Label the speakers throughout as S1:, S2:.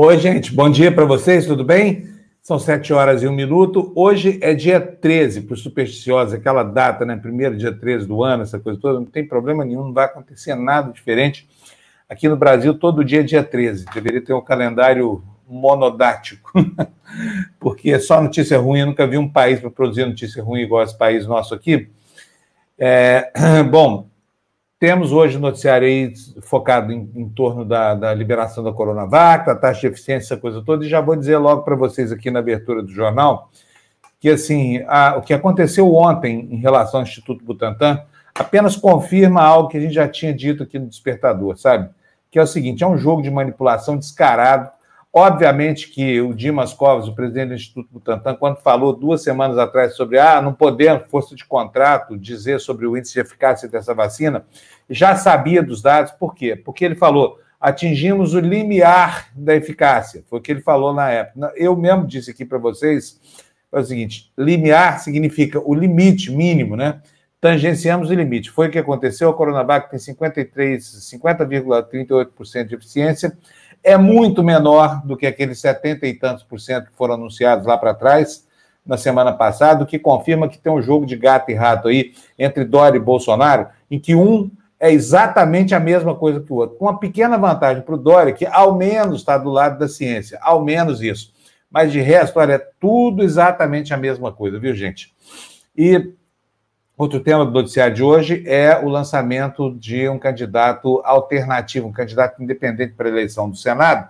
S1: Oi, gente, bom dia para vocês, tudo bem? São sete horas e um minuto. Hoje é dia 13, por supersticiosa, aquela data, né? Primeiro dia 13 do ano, essa coisa toda, não tem problema nenhum, não vai acontecer nada diferente. Aqui no Brasil, todo dia é dia 13. Deveria ter um calendário monodático, porque é só notícia ruim. Eu nunca vi um país para produzir notícia ruim igual esse país nosso aqui. É, bom, temos hoje o noticiário aí focado em, em torno da, da, liberação da Coronavac, da taxa de eficiência, essa coisa toda, e já vou dizer logo para vocês aqui na abertura do jornal que assim a, o que aconteceu ontem em relação ao Instituto Butantan apenas confirma algo que a gente já tinha dito aqui no Despertador, sabe? Que é o seguinte: é um jogo de manipulação descarado Obviamente que o Dimas Covas, o presidente do Instituto Butantan, quando falou duas semanas atrás sobre ah, não podemos, força de contrato, dizer sobre o índice de eficácia dessa vacina, já sabia dos dados, por quê? Porque ele falou, atingimos o limiar da eficácia, foi o que ele falou na época. Eu mesmo disse aqui para vocês, é o seguinte, limiar significa o limite mínimo, né? Tangenciamos o limite. Foi o que aconteceu, a Coronavac tem 53, 50,38% de eficiência, é muito menor do que aqueles 70 e tantos por cento que foram anunciados lá para trás, na semana passada, o que confirma que tem um jogo de gato e rato aí entre Dória e Bolsonaro, em que um é exatamente a mesma coisa que o outro, com uma pequena vantagem para o Dória, que ao menos está do lado da ciência, ao menos isso. Mas de resto, olha, é tudo exatamente a mesma coisa, viu, gente? E Outro tema do noticiário de hoje é o lançamento de um candidato alternativo, um candidato independente para a eleição do Senado,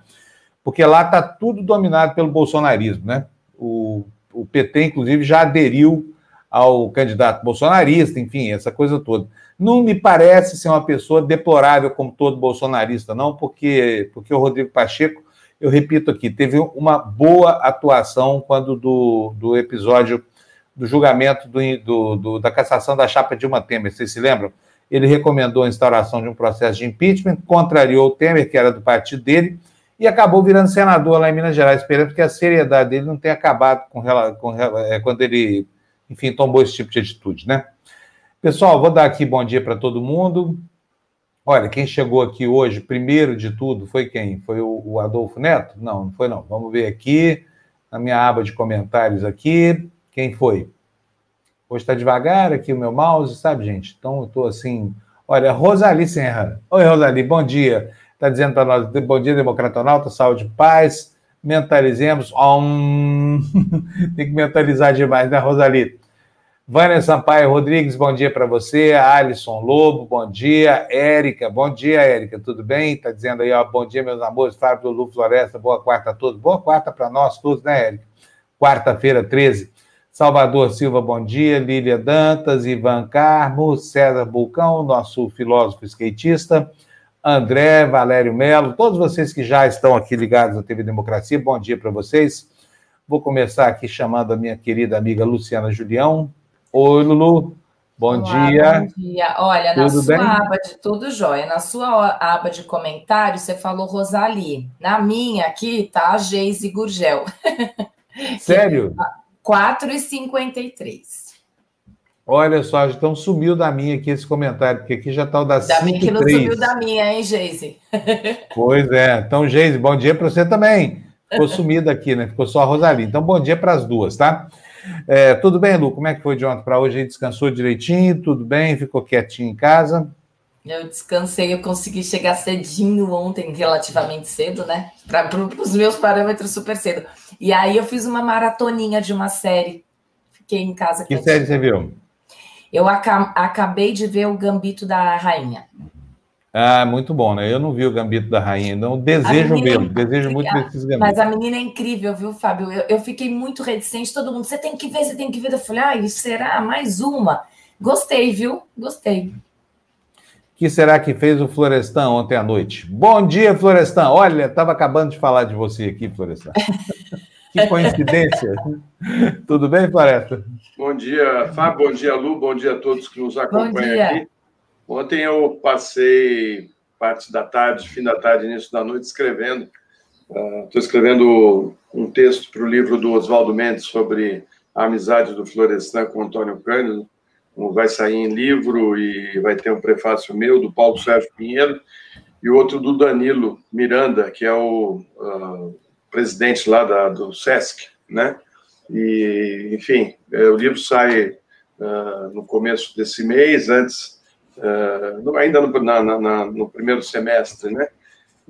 S1: porque lá está tudo dominado pelo bolsonarismo, né? O, o PT, inclusive, já aderiu ao candidato bolsonarista, enfim, essa coisa toda. Não me parece ser uma pessoa deplorável como todo bolsonarista, não, porque, porque o Rodrigo Pacheco, eu repito aqui, teve uma boa atuação quando do, do episódio do julgamento do, do, do, da cassação da chapa Dilma Temer, vocês se lembram? Ele recomendou a instauração de um processo de impeachment, contrariou o Temer, que era do partido dele, e acabou virando senador lá em Minas Gerais. Esperando que a seriedade dele não tenha acabado com, com é, quando ele, enfim, tomou esse tipo de atitude, né? Pessoal, vou dar aqui bom dia para todo mundo. Olha, quem chegou aqui hoje, primeiro de tudo, foi quem? Foi o, o Adolfo Neto? Não, não foi não. Vamos ver aqui, na minha aba de comentários aqui. Quem foi? Hoje está devagar aqui o meu mouse, sabe, gente? Então eu estou assim. Olha, Rosali Serra. Oi, Rosali, bom dia. Está dizendo para nós: bom dia, Democratonauta, saúde paz. Mentalizemos. Um... Tem que mentalizar demais, né, Rosali? Vânia Sampaio Rodrigues, bom dia para você. Alisson Lobo, bom dia. Érica, bom dia, Érica, tudo bem? Está dizendo aí, ó, bom dia, meus amores. Fábio Lu Floresta, boa quarta a todos. Boa quarta para nós todos, né, Érica? Quarta-feira, 13. Salvador Silva, bom dia. Lília Dantas, Ivan Carmo, César Bulcão, nosso filósofo skatista, André, Valério Melo, todos vocês que já estão aqui ligados na TV Democracia, bom dia para vocês. Vou começar aqui chamando a minha querida amiga Luciana Julião. Oi, Lulu. Bom Olá, dia.
S2: Bom dia. Olha, tudo na sua bem? aba de tudo jóia, na sua aba de comentários, você falou Rosali. Na minha aqui tá a Geise Gurgel.
S1: Sério?
S2: 4,53.
S1: Olha só, então sumiu da minha aqui esse comentário, porque aqui já está o da
S2: Ainda bem que não sumiu da minha, hein, Geise?
S1: Pois é. Então, Geise, bom dia para você também. Ficou sumida aqui, né? Ficou só a Rosalie. Então, bom dia para as duas, tá? É, tudo bem, Lu? Como é que foi de ontem para hoje? Descansou direitinho? Tudo bem? Ficou quietinho em casa?
S2: Eu descansei, eu consegui chegar cedinho ontem, relativamente cedo, né? Para os meus parâmetros, super cedo. E aí eu fiz uma maratoninha de uma série. Fiquei em casa.
S1: Que série você viu?
S2: Eu aca acabei de ver o Gambito da Rainha.
S1: Ah, muito bom, né? Eu não vi o Gambito da Rainha, então desejo vê-lo, é desejo muito ver esses gambitos.
S2: Mas a menina é incrível, viu, Fábio? Eu, eu, fiquei muito reticente, todo mundo, você tem que ver, você tem que ver. Eu falei, ah, será? Mais uma. Gostei, viu? Gostei
S1: que será que fez o Florestan ontem à noite? Bom dia, Florestan. Olha, estava acabando de falar de você aqui, Florestan. que coincidência. Tudo bem, Floresta?
S3: Bom dia, Fábio. Bom dia, Lu. Bom dia a todos que nos acompanham aqui. Ontem eu passei parte da tarde, fim da tarde, início da noite, escrevendo. Estou uh, escrevendo um texto para o livro do Oswaldo Mendes sobre a amizade do Florestan com Antônio Cândido vai sair em livro e vai ter um prefácio meu, do Paulo Sérgio Pinheiro. e outro do Danilo Miranda, que é o uh, presidente lá da, do SESC, né? E, enfim, é, o livro sai uh, no começo desse mês, antes, uh, ainda no, na, na, no primeiro semestre, né?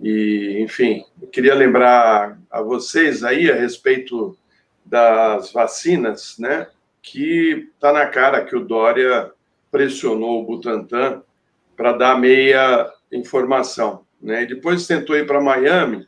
S3: E, enfim, queria lembrar a vocês aí a respeito das vacinas, né? Que está na cara que o Dória pressionou o Butantan para dar meia informação, né? E depois tentou ir para Miami,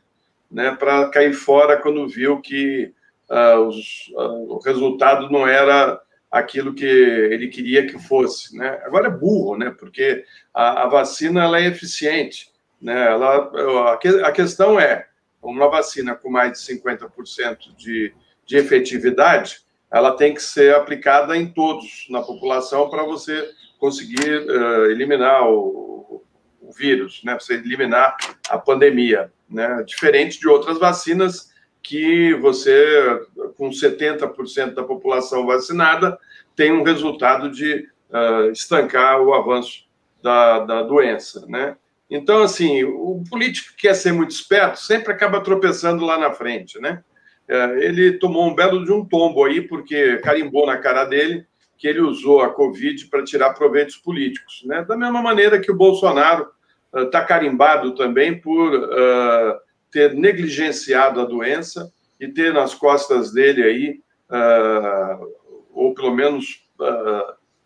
S3: né? Para cair fora quando viu que uh, os, uh, o resultado não era aquilo que ele queria que fosse, né? Agora é burro, né? Porque a, a vacina ela é eficiente, né? Ela, a, a questão é uma vacina com mais de 50% de, de efetividade, ela tem que ser aplicada em todos na população para você conseguir uh, eliminar o, o, vírus, né? Você eliminar a pandemia, né? Diferente de outras vacinas que você, com 70% da população vacinada, tem um resultado de uh, estancar o avanço da, da doença, né? Então, assim, o político que quer ser muito esperto sempre acaba tropeçando lá na frente, né? É, ele tomou um belo de um tombo aí, porque carimbou na cara dele que ele usou a Covid para tirar proveitos políticos, né? Da mesma maneira que o Bolsonaro está uh, carimbado também por uh, ter negligenciado a doença e ter nas costas dele aí, uh, ou pelo menos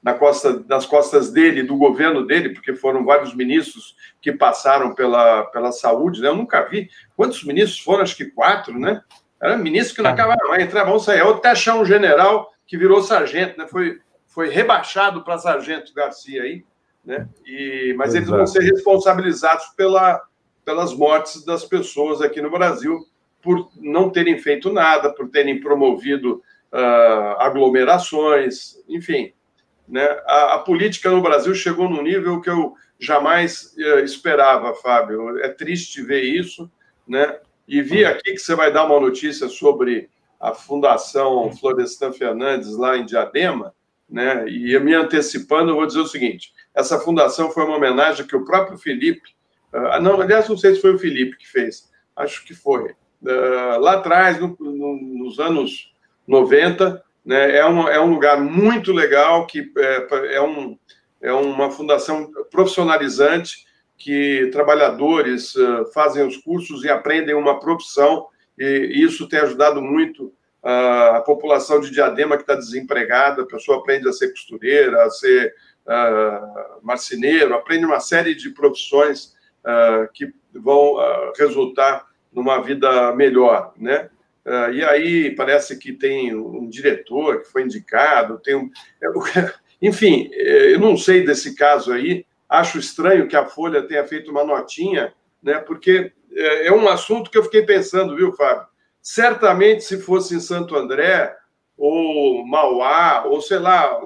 S3: na costa, nas costas dele, do governo dele, porque foram vários ministros que passaram pela, pela saúde, né? Eu nunca vi. Quantos ministros foram? Acho que quatro, né? Era ministro que não acabaram mais, entravam, saíam. Até achar um general que virou sargento, né? Foi, foi rebaixado para sargento Garcia aí, né? E, mas Exato. eles vão ser responsabilizados pela, pelas mortes das pessoas aqui no Brasil, por não terem feito nada, por terem promovido uh, aglomerações, enfim. Né? A, a, política no Brasil chegou num nível que eu jamais uh, esperava, Fábio. É triste ver isso, né? E vi aqui que você vai dar uma notícia sobre a Fundação Florestan Fernandes lá em Diadema, né? E me antecipando, eu vou dizer o seguinte: essa fundação foi uma homenagem que o próprio Felipe Uh, não, aliás, não sei se foi o Felipe que fez, acho que foi. Uh, lá atrás, no, no, nos anos 90, né, é, um, é um lugar muito legal, que é, é, um, é uma fundação profissionalizante, que trabalhadores uh, fazem os cursos e aprendem uma profissão, e isso tem ajudado muito a população de Diadema que está desempregada, a pessoa aprende a ser costureira, a ser uh, marceneiro, aprende uma série de profissões uh, que vão resultar numa vida melhor, né? E aí parece que tem um diretor que foi indicado, tem um... Enfim, eu não sei desse caso aí, acho estranho que a Folha tenha feito uma notinha, né? Porque é um assunto que eu fiquei pensando, viu, Fábio? Certamente, se fosse em Santo André, ou Mauá, ou sei lá,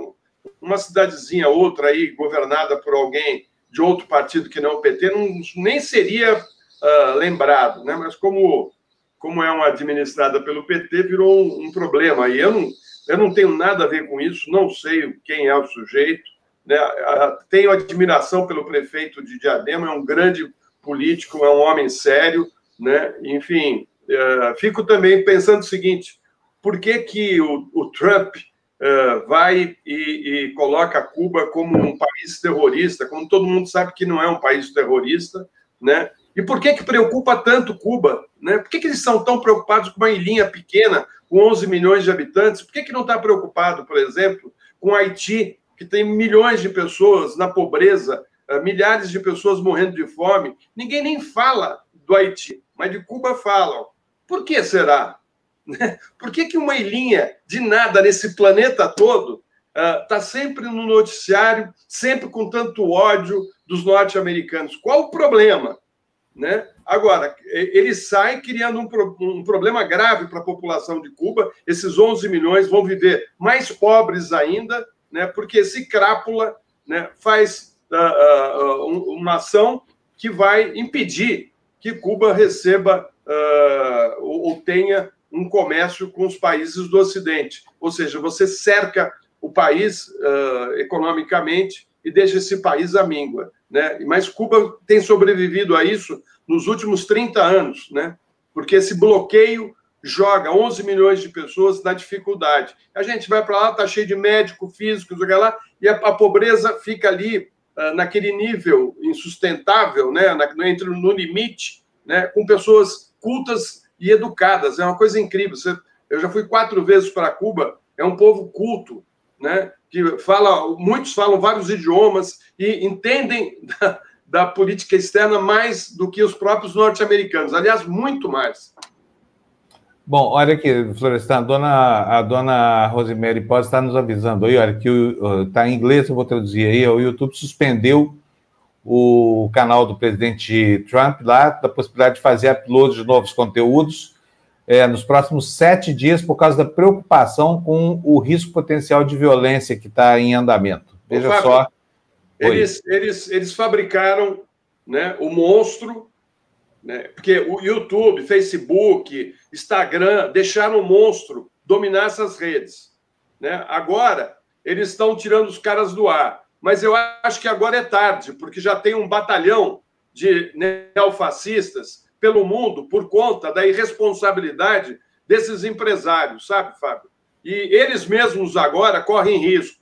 S3: uma cidadezinha outra aí, governada por alguém de outro partido que não o PT, não, nem seria uh, lembrado, né? Mas como, como é uma administrada pelo PT, virou um, um, problema. E eu não, eu não tenho nada a ver com isso, não sei quem é o sujeito, né? Tenho admiração pelo prefeito de Diadema, é um grande político, é um homem sério, né? Enfim, uh, fico também pensando o seguinte: por que, que o, o Trump uh, vai e, e, coloca Cuba como um país terrorista, como todo mundo sabe que não é um país terrorista, né? E por que que preocupa tanto Cuba? Né? Por que, que eles são tão preocupados com uma ilhinha pequena, com 11 milhões de habitantes? Por que, que não está preocupado, por exemplo, com Haiti, que tem milhões de pessoas na pobreza, uh, milhares de pessoas morrendo de fome? Ninguém nem fala do Haiti, mas de Cuba falam. Por que será? Por que, que uma ilhinha de nada nesse planeta todo está uh, sempre no noticiário, sempre com tanto ódio dos norte-americanos? Qual o problema? Né? Agora, ele sai criando um, pro, um problema grave para a população de Cuba. Esses 11 milhões vão viver mais pobres ainda, né? porque esse crápula né, faz uh, uh, uma ação que vai impedir que Cuba receba ou, ou tenha um comércio com os países do Ocidente. Ou seja, você cerca o país uh, economicamente e deixa esse país à míngua. Né? Mas Cuba tem sobrevivido a isso nos últimos 30 anos, né? porque esse bloqueio joga 11 milhões de pessoas na dificuldade. A gente vai para lá, está cheio de médico, físico, lá, e a, a pobreza fica ali uh, naquele nível insustentável, né? Na, entre no limite, né? com pessoas cultas e educadas. É uma coisa incrível. Você, eu já fui quatro vezes para Cuba, é um povo culto, né? que fala, muitos falam vários idiomas e entendem da, da política externa mais do que os próprios norte-americanos. Aliás, muito mais.
S1: Bom, olha aqui, Florestan, a dona, a dona Rosemary pode estar nos avisando aí, olha, que está em inglês, eu vou traduzir aí, o YouTube suspendeu o canal do presidente Trump lá, da possibilidade de fazer upload de novos conteúdos é, nos próximos sete dias por causa da preocupação com o risco potencial de violência que está em andamento. Veja Fábio, só.
S3: Eles, eles, eles fabricaram né, o monstro né? Porque o YouTube, Facebook, Instagram deixaram o monstro dominar essas redes. Né? Agora, eles estão tirando os caras do ar. Mas eu acho que agora é tarde, porque já tem um batalhão de neofascistas pelo mundo por conta da irresponsabilidade desses empresários, sabe, Fábio? E eles mesmos agora correm risco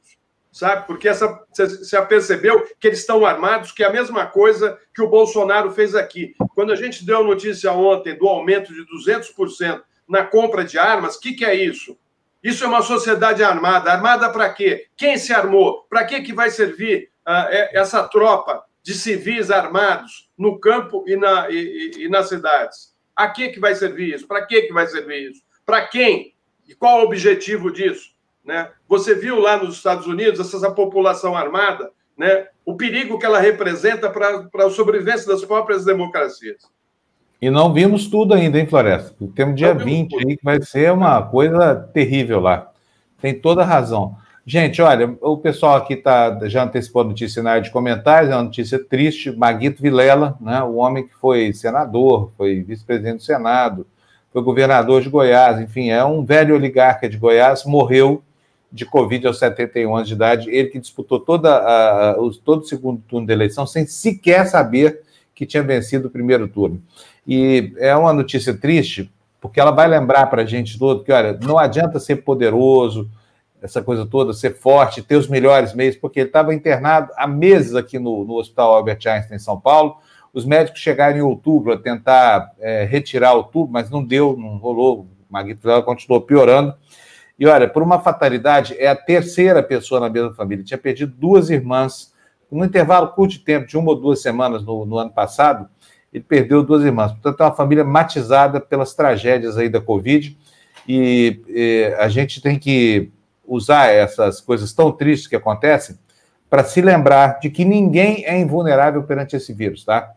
S3: sabe? Porque essa, você já percebeu que eles estão armados, que é a mesma coisa que o Bolsonaro fez aqui. Quando a gente deu notícia ontem do aumento de 200% na compra de armas, o que, que é isso? Isso é uma sociedade armada. Armada para quê? Quem se armou? Para que, que vai servir uh, essa tropa de civis armados no campo e, na, e, e nas cidades? A que, que vai servir isso? Para que, que vai servir isso? Para quem? E qual o objetivo disso? Né? Você viu lá nos Estados Unidos essa população armada, né? o perigo que ela representa para a sobrevivência das próprias democracias.
S1: E não vimos tudo ainda, hein, Floresta? Temos dia 20 aí, que vai ser uma coisa terrível lá. Tem toda a razão. Gente, olha, o pessoal aqui tá, já antecipou a notícia na área de comentários, é uma notícia triste. Maguito Vilela, né, o homem que foi senador, foi vice-presidente do Senado, foi governador de Goiás, enfim, é um velho oligarca de Goiás, morreu de Covid aos 71 anos de idade, ele que disputou toda a, todo o segundo turno da eleição sem sequer saber que tinha vencido o primeiro turno. E é uma notícia triste, porque ela vai lembrar para a gente todo que, olha, não adianta ser poderoso, essa coisa toda, ser forte, ter os melhores meios, porque ele estava internado há meses aqui no, no Hospital Albert Einstein, em São Paulo. Os médicos chegaram em outubro a tentar é, retirar o tubo, mas não deu, não rolou. O Maguito continuou piorando. E olha, por uma fatalidade, é a terceira pessoa na mesma família. Tinha perdido duas irmãs. Num intervalo curto de tempo, de uma ou duas semanas no, no ano passado, ele perdeu duas irmãs. Portanto, é uma família matizada pelas tragédias aí da Covid. E, e a gente tem que usar essas coisas tão tristes que acontecem para se lembrar de que ninguém é invulnerável perante esse vírus, tá?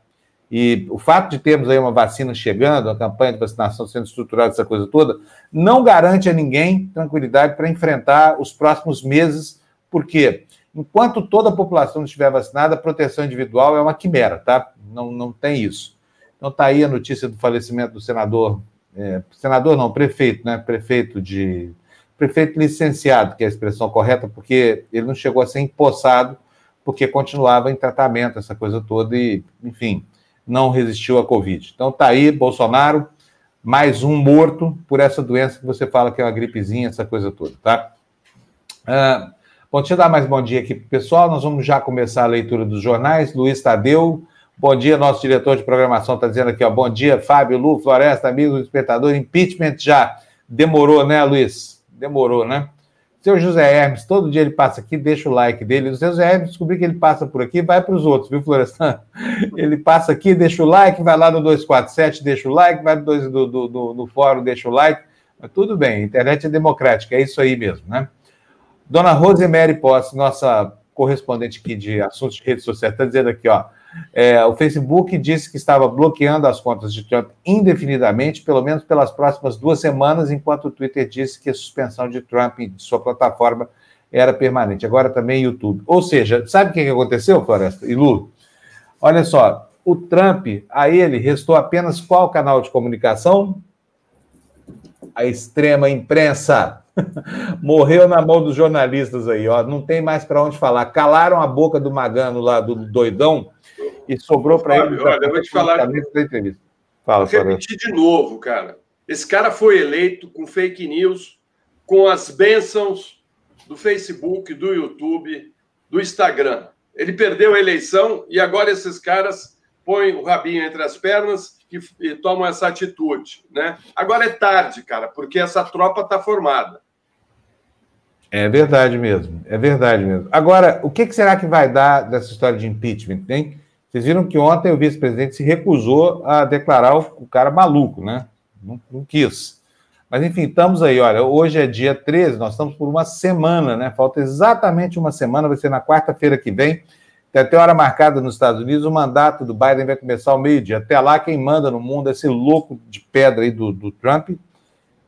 S1: E o fato de termos aí uma vacina chegando, uma campanha de vacinação sendo estruturada, essa coisa toda, não garante a ninguém tranquilidade para enfrentar os próximos meses, porque enquanto toda a população estiver vacinada, a proteção individual é uma quimera, tá? Não, não tem isso. Então está aí a notícia do falecimento do senador, é, senador não, prefeito, né? Prefeito de. Prefeito licenciado, que é a expressão correta, porque ele não chegou a ser empossado, porque continuava em tratamento, essa coisa toda, e, enfim, não resistiu à Covid. Então tá aí, Bolsonaro, mais um morto por essa doença que você fala que é uma gripezinha, essa coisa toda, tá? Ah, bom, deixa eu dar mais bom dia aqui pro pessoal. Nós vamos já começar a leitura dos jornais. Luiz Tadeu, bom dia, nosso diretor de programação está dizendo aqui, ó, bom dia, Fábio, Lu, Floresta, amigo do espectador, impeachment já demorou, né, Luiz? Demorou, né? Seu José Hermes, todo dia ele passa aqui, deixa o like dele. O seu José Hermes descobri que ele passa por aqui, vai para os outros, viu, Florestan? Ele passa aqui, deixa o like, vai lá no 247, deixa o like, vai no, do, do, do, no fórum, deixa o like. Mas tudo bem, internet é democrática, é isso aí mesmo, né? Dona Rosemary Posse, nossa correspondente aqui de assuntos de redes sociais, está dizendo aqui, ó. É, o Facebook disse que estava bloqueando as contas de Trump indefinidamente, pelo menos pelas próximas duas semanas, enquanto o Twitter disse que a suspensão de Trump de sua plataforma era permanente. Agora também YouTube. Ou seja, sabe o que aconteceu, Floresta e Lu? Olha só, o Trump, a ele restou apenas qual canal de comunicação? A extrema imprensa. Morreu na mão dos jornalistas aí, ó. Não tem mais para onde falar. Calaram a boca do Magano lá, do doidão, e sobrou para ele.
S3: Olha, eu vou te falar.
S1: entrevista. Fala,
S3: vou repetir de novo, cara. Esse cara foi eleito com fake news, com as bênçãos do Facebook, do YouTube, do Instagram. Ele perdeu a eleição e agora esses caras põem o rabinho entre as pernas e, e tomam essa atitude, né? Agora é tarde, cara, porque essa tropa está formada.
S1: É verdade mesmo, é verdade mesmo. Agora, o que, que, será que vai dar dessa história de impeachment, hein? Vocês viram que ontem o vice-presidente se recusou a declarar o, cara maluco, né? Não, não, quis. Mas, enfim, estamos aí, olha, hoje é dia 13, nós estamos por uma semana, né? Falta exatamente uma semana, vai ser na quarta-feira que vem. Tem até hora marcada nos Estados Unidos, o mandato do Biden vai começar ao meio-dia. Até lá, quem manda no mundo é esse louco de pedra aí do, do Trump.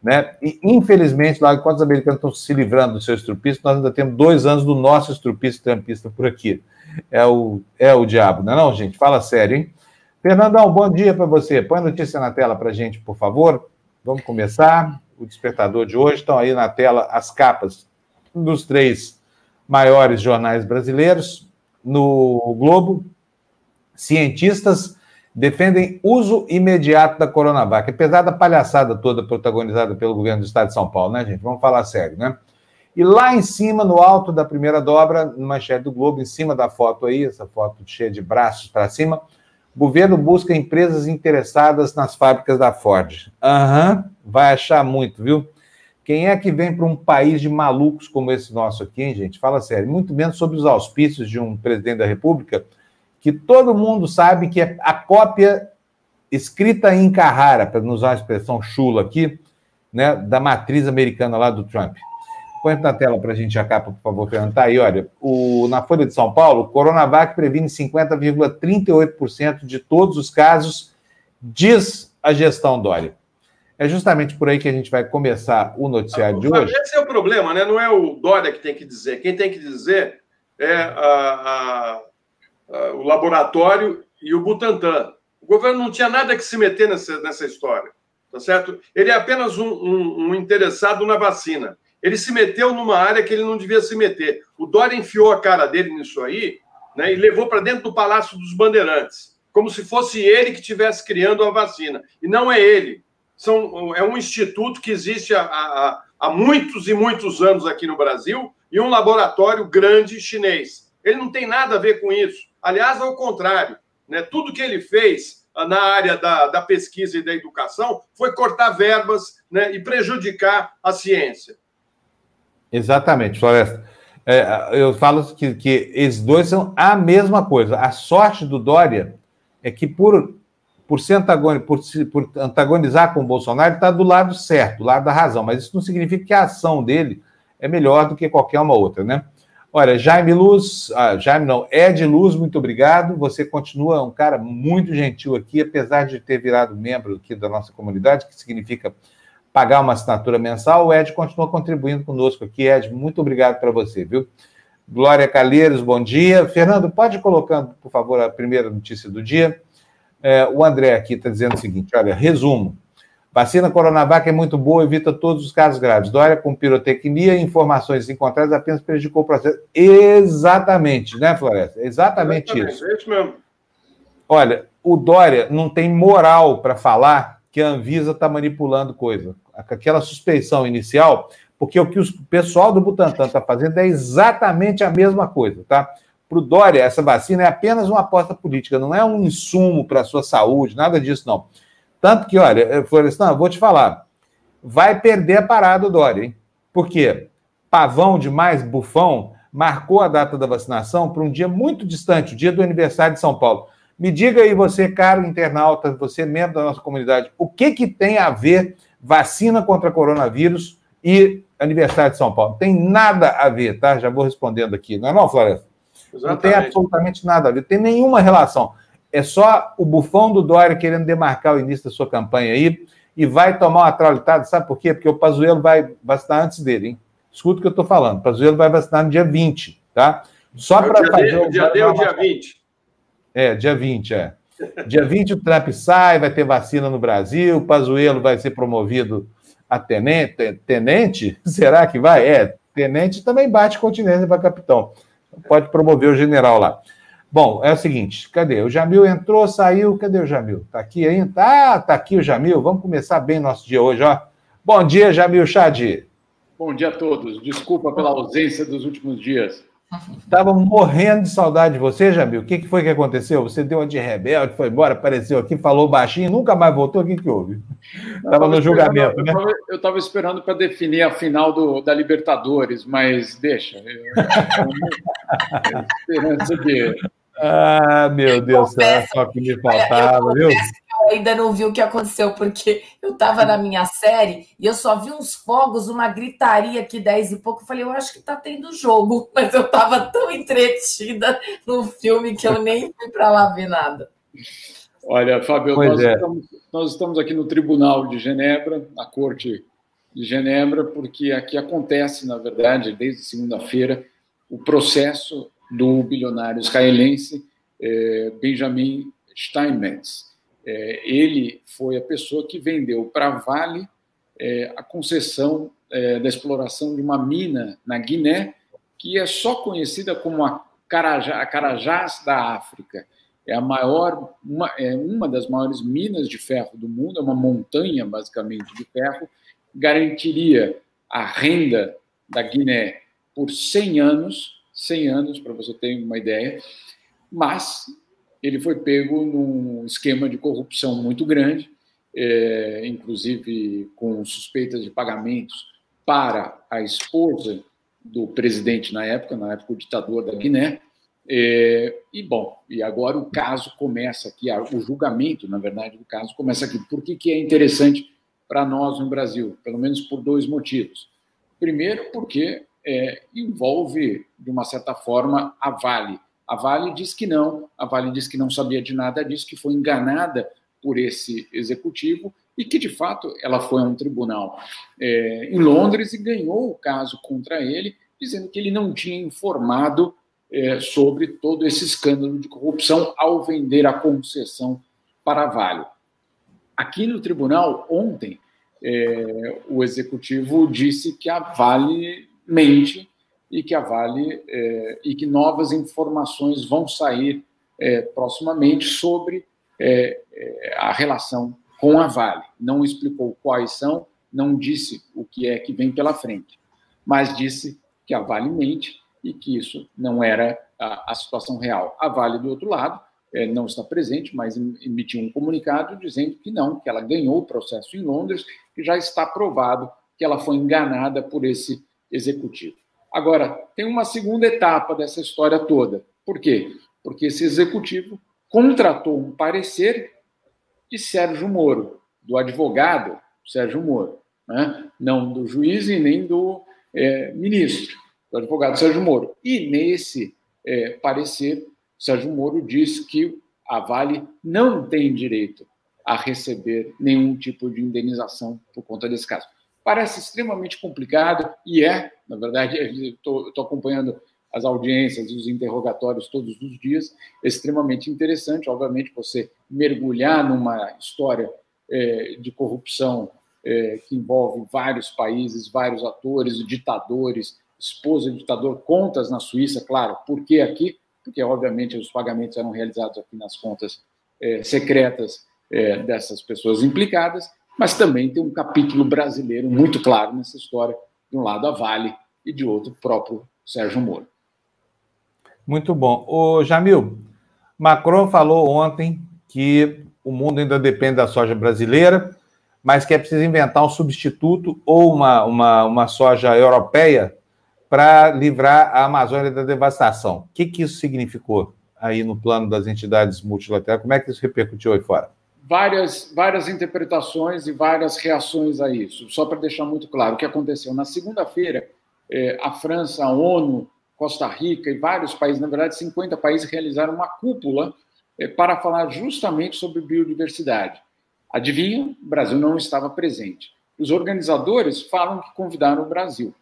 S1: Né? E, infelizmente, lá, enquanto os americanos estão se livrando do seu estrupista, nós ainda temos dois anos do nosso estrupista trampista por aqui. É o, é o diabo, não é não, gente? Fala sério, hein? Fernandão, bom dia para você. Põe a notícia na tela para a gente, por favor. Vamos começar. O despertador de hoje estão aí na tela as capas dos três maiores jornais brasileiros no Globo, cientistas defendem uso imediato da Coronavac. Apesar da palhaçada toda protagonizada pelo governo do estado de São Paulo, né, gente? Vamos falar sério, né? E lá em cima, no alto da primeira dobra, no manchete do Globo, em cima da foto aí, essa foto cheia de braços para cima, o governo busca empresas interessadas nas fábricas da Ford. Aham, uhum, vai achar muito, viu? Quem é que vem para um país de malucos como esse nosso aqui, hein, gente? Fala sério. Muito menos sobre os auspícios de um presidente da República, que todo mundo sabe que é a cópia escrita em Carrara, para não usar a expressão chula aqui, né, da matriz americana lá do Trump. Põe na tela para a gente a capa, por favor, Fernando. Tá aí, olha. O, na Folha de São Paulo, Coronavac previne 50,38% de todos os casos, diz a gestão Dória. É justamente por aí que a gente vai começar o noticiário de hoje.
S3: Esse é o problema, né? Não é o Dória que tem que dizer. Quem tem que dizer é a, a, a, o laboratório e o Butantan. O governo não tinha nada que se meter nessa, nessa história, tá certo? Ele é apenas um, um, um interessado na vacina. Ele se meteu numa área que ele não devia se meter. O Dória enfiou a cara dele nisso aí né, e levou para dentro do Palácio dos Bandeirantes, como se fosse ele que estivesse criando a vacina. E não é ele são, é um instituto que existe há, há, há muitos e muitos anos aqui no Brasil e um laboratório grande chinês. Ele não tem nada a ver com isso. Aliás, ao contrário, né? tudo que ele fez ah, na área da, da pesquisa e da educação foi cortar verbas né, e prejudicar a ciência.
S1: Exatamente, Floresta. É, eu falo que, que esses dois são a mesma coisa. A sorte do Dória é que, por por, ser antagônico, por, por antagonizar com o Bolsonaro, ele está do lado certo, do lado da razão. Mas isso não significa que a ação dele é melhor do que qualquer uma outra, né? Olha, Jaime Luz, ah, Jaime não, Ed Luz, muito obrigado. Você continua um cara muito gentil aqui, apesar de ter virado membro aqui da nossa comunidade, que significa pagar uma assinatura mensal. O Ed continua contribuindo conosco aqui. Ed, muito obrigado para você, viu? Glória Calheiros, bom dia. Fernando, pode ir colocando, por favor, a primeira notícia do dia. É, o André aqui está dizendo o seguinte: olha, resumo. Vacina Coronavac é muito boa, evita todos os casos graves. Dória com pirotecnia e informações encontradas apenas prejudicou o processo. Exatamente, né, Floresta? Exatamente, Exatamente isso. É isso mesmo. Olha, o Dória não tem moral para falar que a Anvisa está manipulando coisa. Aquela suspeição inicial, porque o que o pessoal do Butantan está fazendo é exatamente a mesma coisa, tá? Para o Dória, essa vacina é apenas uma aposta política, não é um insumo para a sua saúde, nada disso, não. Tanto que, olha, Florestan, vou te falar, vai perder a parada o Dória, hein? Por quê? Pavão demais, bufão, marcou a data da vacinação para um dia muito distante, o dia do aniversário de São Paulo. Me diga aí, você, caro internauta, você, membro da nossa comunidade, o que, que tem a ver vacina contra coronavírus e aniversário de São Paulo? Tem nada a ver, tá? Já vou respondendo aqui. Não é não, Floresta? Exatamente. Não tem absolutamente nada a ver, tem nenhuma relação. É só o bufão do Dória querendo demarcar o início da sua campanha aí e vai tomar uma traulitada, sabe por quê? Porque o Pazuello vai vacinar antes dele, hein? Escuta o que eu estou falando. O Pazuello vai vacinar no dia 20, tá?
S3: Só é para fazer... o dia deu, dia 20.
S1: É, dia 20, é. Dia 20 o Trump sai, vai ter vacina no Brasil, Pazuello vai ser promovido a tenente, tenente? Será que vai? É, tenente também bate continência para capitão. Pode promover o general lá. Bom, é o seguinte, cadê? O Jamil entrou, saiu, cadê o Jamil? Tá aqui ainda? Ah, tá aqui o Jamil. Vamos começar bem nosso dia hoje, ó. Bom dia, Jamil Chadi.
S4: Bom dia a todos. Desculpa pela ausência dos últimos dias.
S1: Estava morrendo de saudade de você, Jamil. O que, que foi que aconteceu? Você deu uma de rebelde, foi embora, apareceu aqui, falou baixinho, nunca mais voltou. O que, que houve?
S4: Estava no julgamento, né? Eu estava esperando para definir a final do, da Libertadores, mas deixa. Eu,
S1: esperança de. Ah, meu Deus, céu, só que me faltava, viu?
S2: Ainda não vi o que aconteceu, porque eu estava na minha série e eu só vi uns fogos, uma gritaria aqui, 10 e pouco. Eu falei, eu acho que está tendo jogo, mas eu estava tão entretida no filme que eu nem fui para lá ver nada.
S4: Olha, Fábio, nós, é. estamos, nós estamos aqui no Tribunal de Genebra, na Corte de Genebra, porque aqui acontece, na verdade, desde segunda-feira, o processo do bilionário israelense eh, Benjamin Steinmetz. É, ele foi a pessoa que vendeu para a Vale é, a concessão é, da exploração de uma mina na Guiné, que é só conhecida como a, Carajá, a Carajás da África. É a maior, uma, é uma das maiores minas de ferro do mundo, é uma montanha basicamente de ferro, garantiria a renda da Guiné por 100 anos, 100 anos para você ter uma ideia, mas ele foi pego num esquema de corrupção muito grande, é, inclusive com suspeitas de pagamentos para a esposa do presidente na época, na época o ditador da Guiné. É, e bom, e agora o caso começa aqui, o julgamento, na verdade, do caso começa aqui. Por que, que é interessante para nós no Brasil? Pelo menos por dois motivos. Primeiro, porque é, envolve, de uma certa forma, a Vale a Vale diz que não, a Vale diz que não sabia de nada disso, que foi enganada por esse executivo e que, de fato, ela foi a um tribunal é, em Londres e ganhou o caso contra ele, dizendo que ele não tinha informado é, sobre todo esse escândalo de corrupção ao vender a concessão para a Vale. Aqui no tribunal, ontem, é, o executivo disse que a Vale mente e que a Vale é, e que novas informações vão sair é, proximamente sobre é, é, a relação com a Vale. Não explicou quais são, não disse o que é que vem pela frente, mas disse que a Vale mente e que isso não era a, a situação real. A Vale, do outro lado, é, não está presente, mas emitiu um comunicado dizendo que não, que ela ganhou o processo em Londres, que já está provado que ela foi enganada por esse executivo. Agora, tem uma segunda etapa dessa história toda. Por quê? Porque esse executivo contratou um parecer de Sérgio Moro, do advogado Sérgio Moro, né? não do juiz e nem do é, ministro, do advogado Sérgio Moro. E nesse é, parecer, Sérgio Moro diz que a Vale não tem direito a receber nenhum tipo de indenização por conta desse caso. Parece extremamente complicado e é, na verdade, estou acompanhando as audiências e os interrogatórios todos os dias, extremamente interessante, obviamente, você mergulhar numa história é, de corrupção é, que envolve vários países, vários atores, ditadores, esposa de ditador, contas na Suíça, claro, por que aqui? Porque, obviamente, os pagamentos eram realizados aqui nas contas é, secretas dessas pessoas implicadas, mas também tem um capítulo brasileiro muito claro nessa história, de um lado a Vale e de outro o próprio Sérgio Moro.
S1: Muito bom. O Jamil, Macron falou ontem que o mundo ainda depende da soja brasileira, mas que é preciso inventar um substituto ou uma, uma, uma soja europeia para livrar a Amazônia da devastação. O que, que isso significou aí no plano das entidades multilaterais? Como é que isso repercutiu aí fora?
S4: Várias, várias interpretações e várias reações a isso. Só para deixar muito claro o que aconteceu. Na segunda-feira, eh, a França, a ONU, Costa Rica e vários países, na verdade, 50 países, realizaram uma cúpula eh, para falar justamente sobre biodiversidade. Adivinha? O Brasil não estava presente. Os organizadores falam que convidaram o Brasil.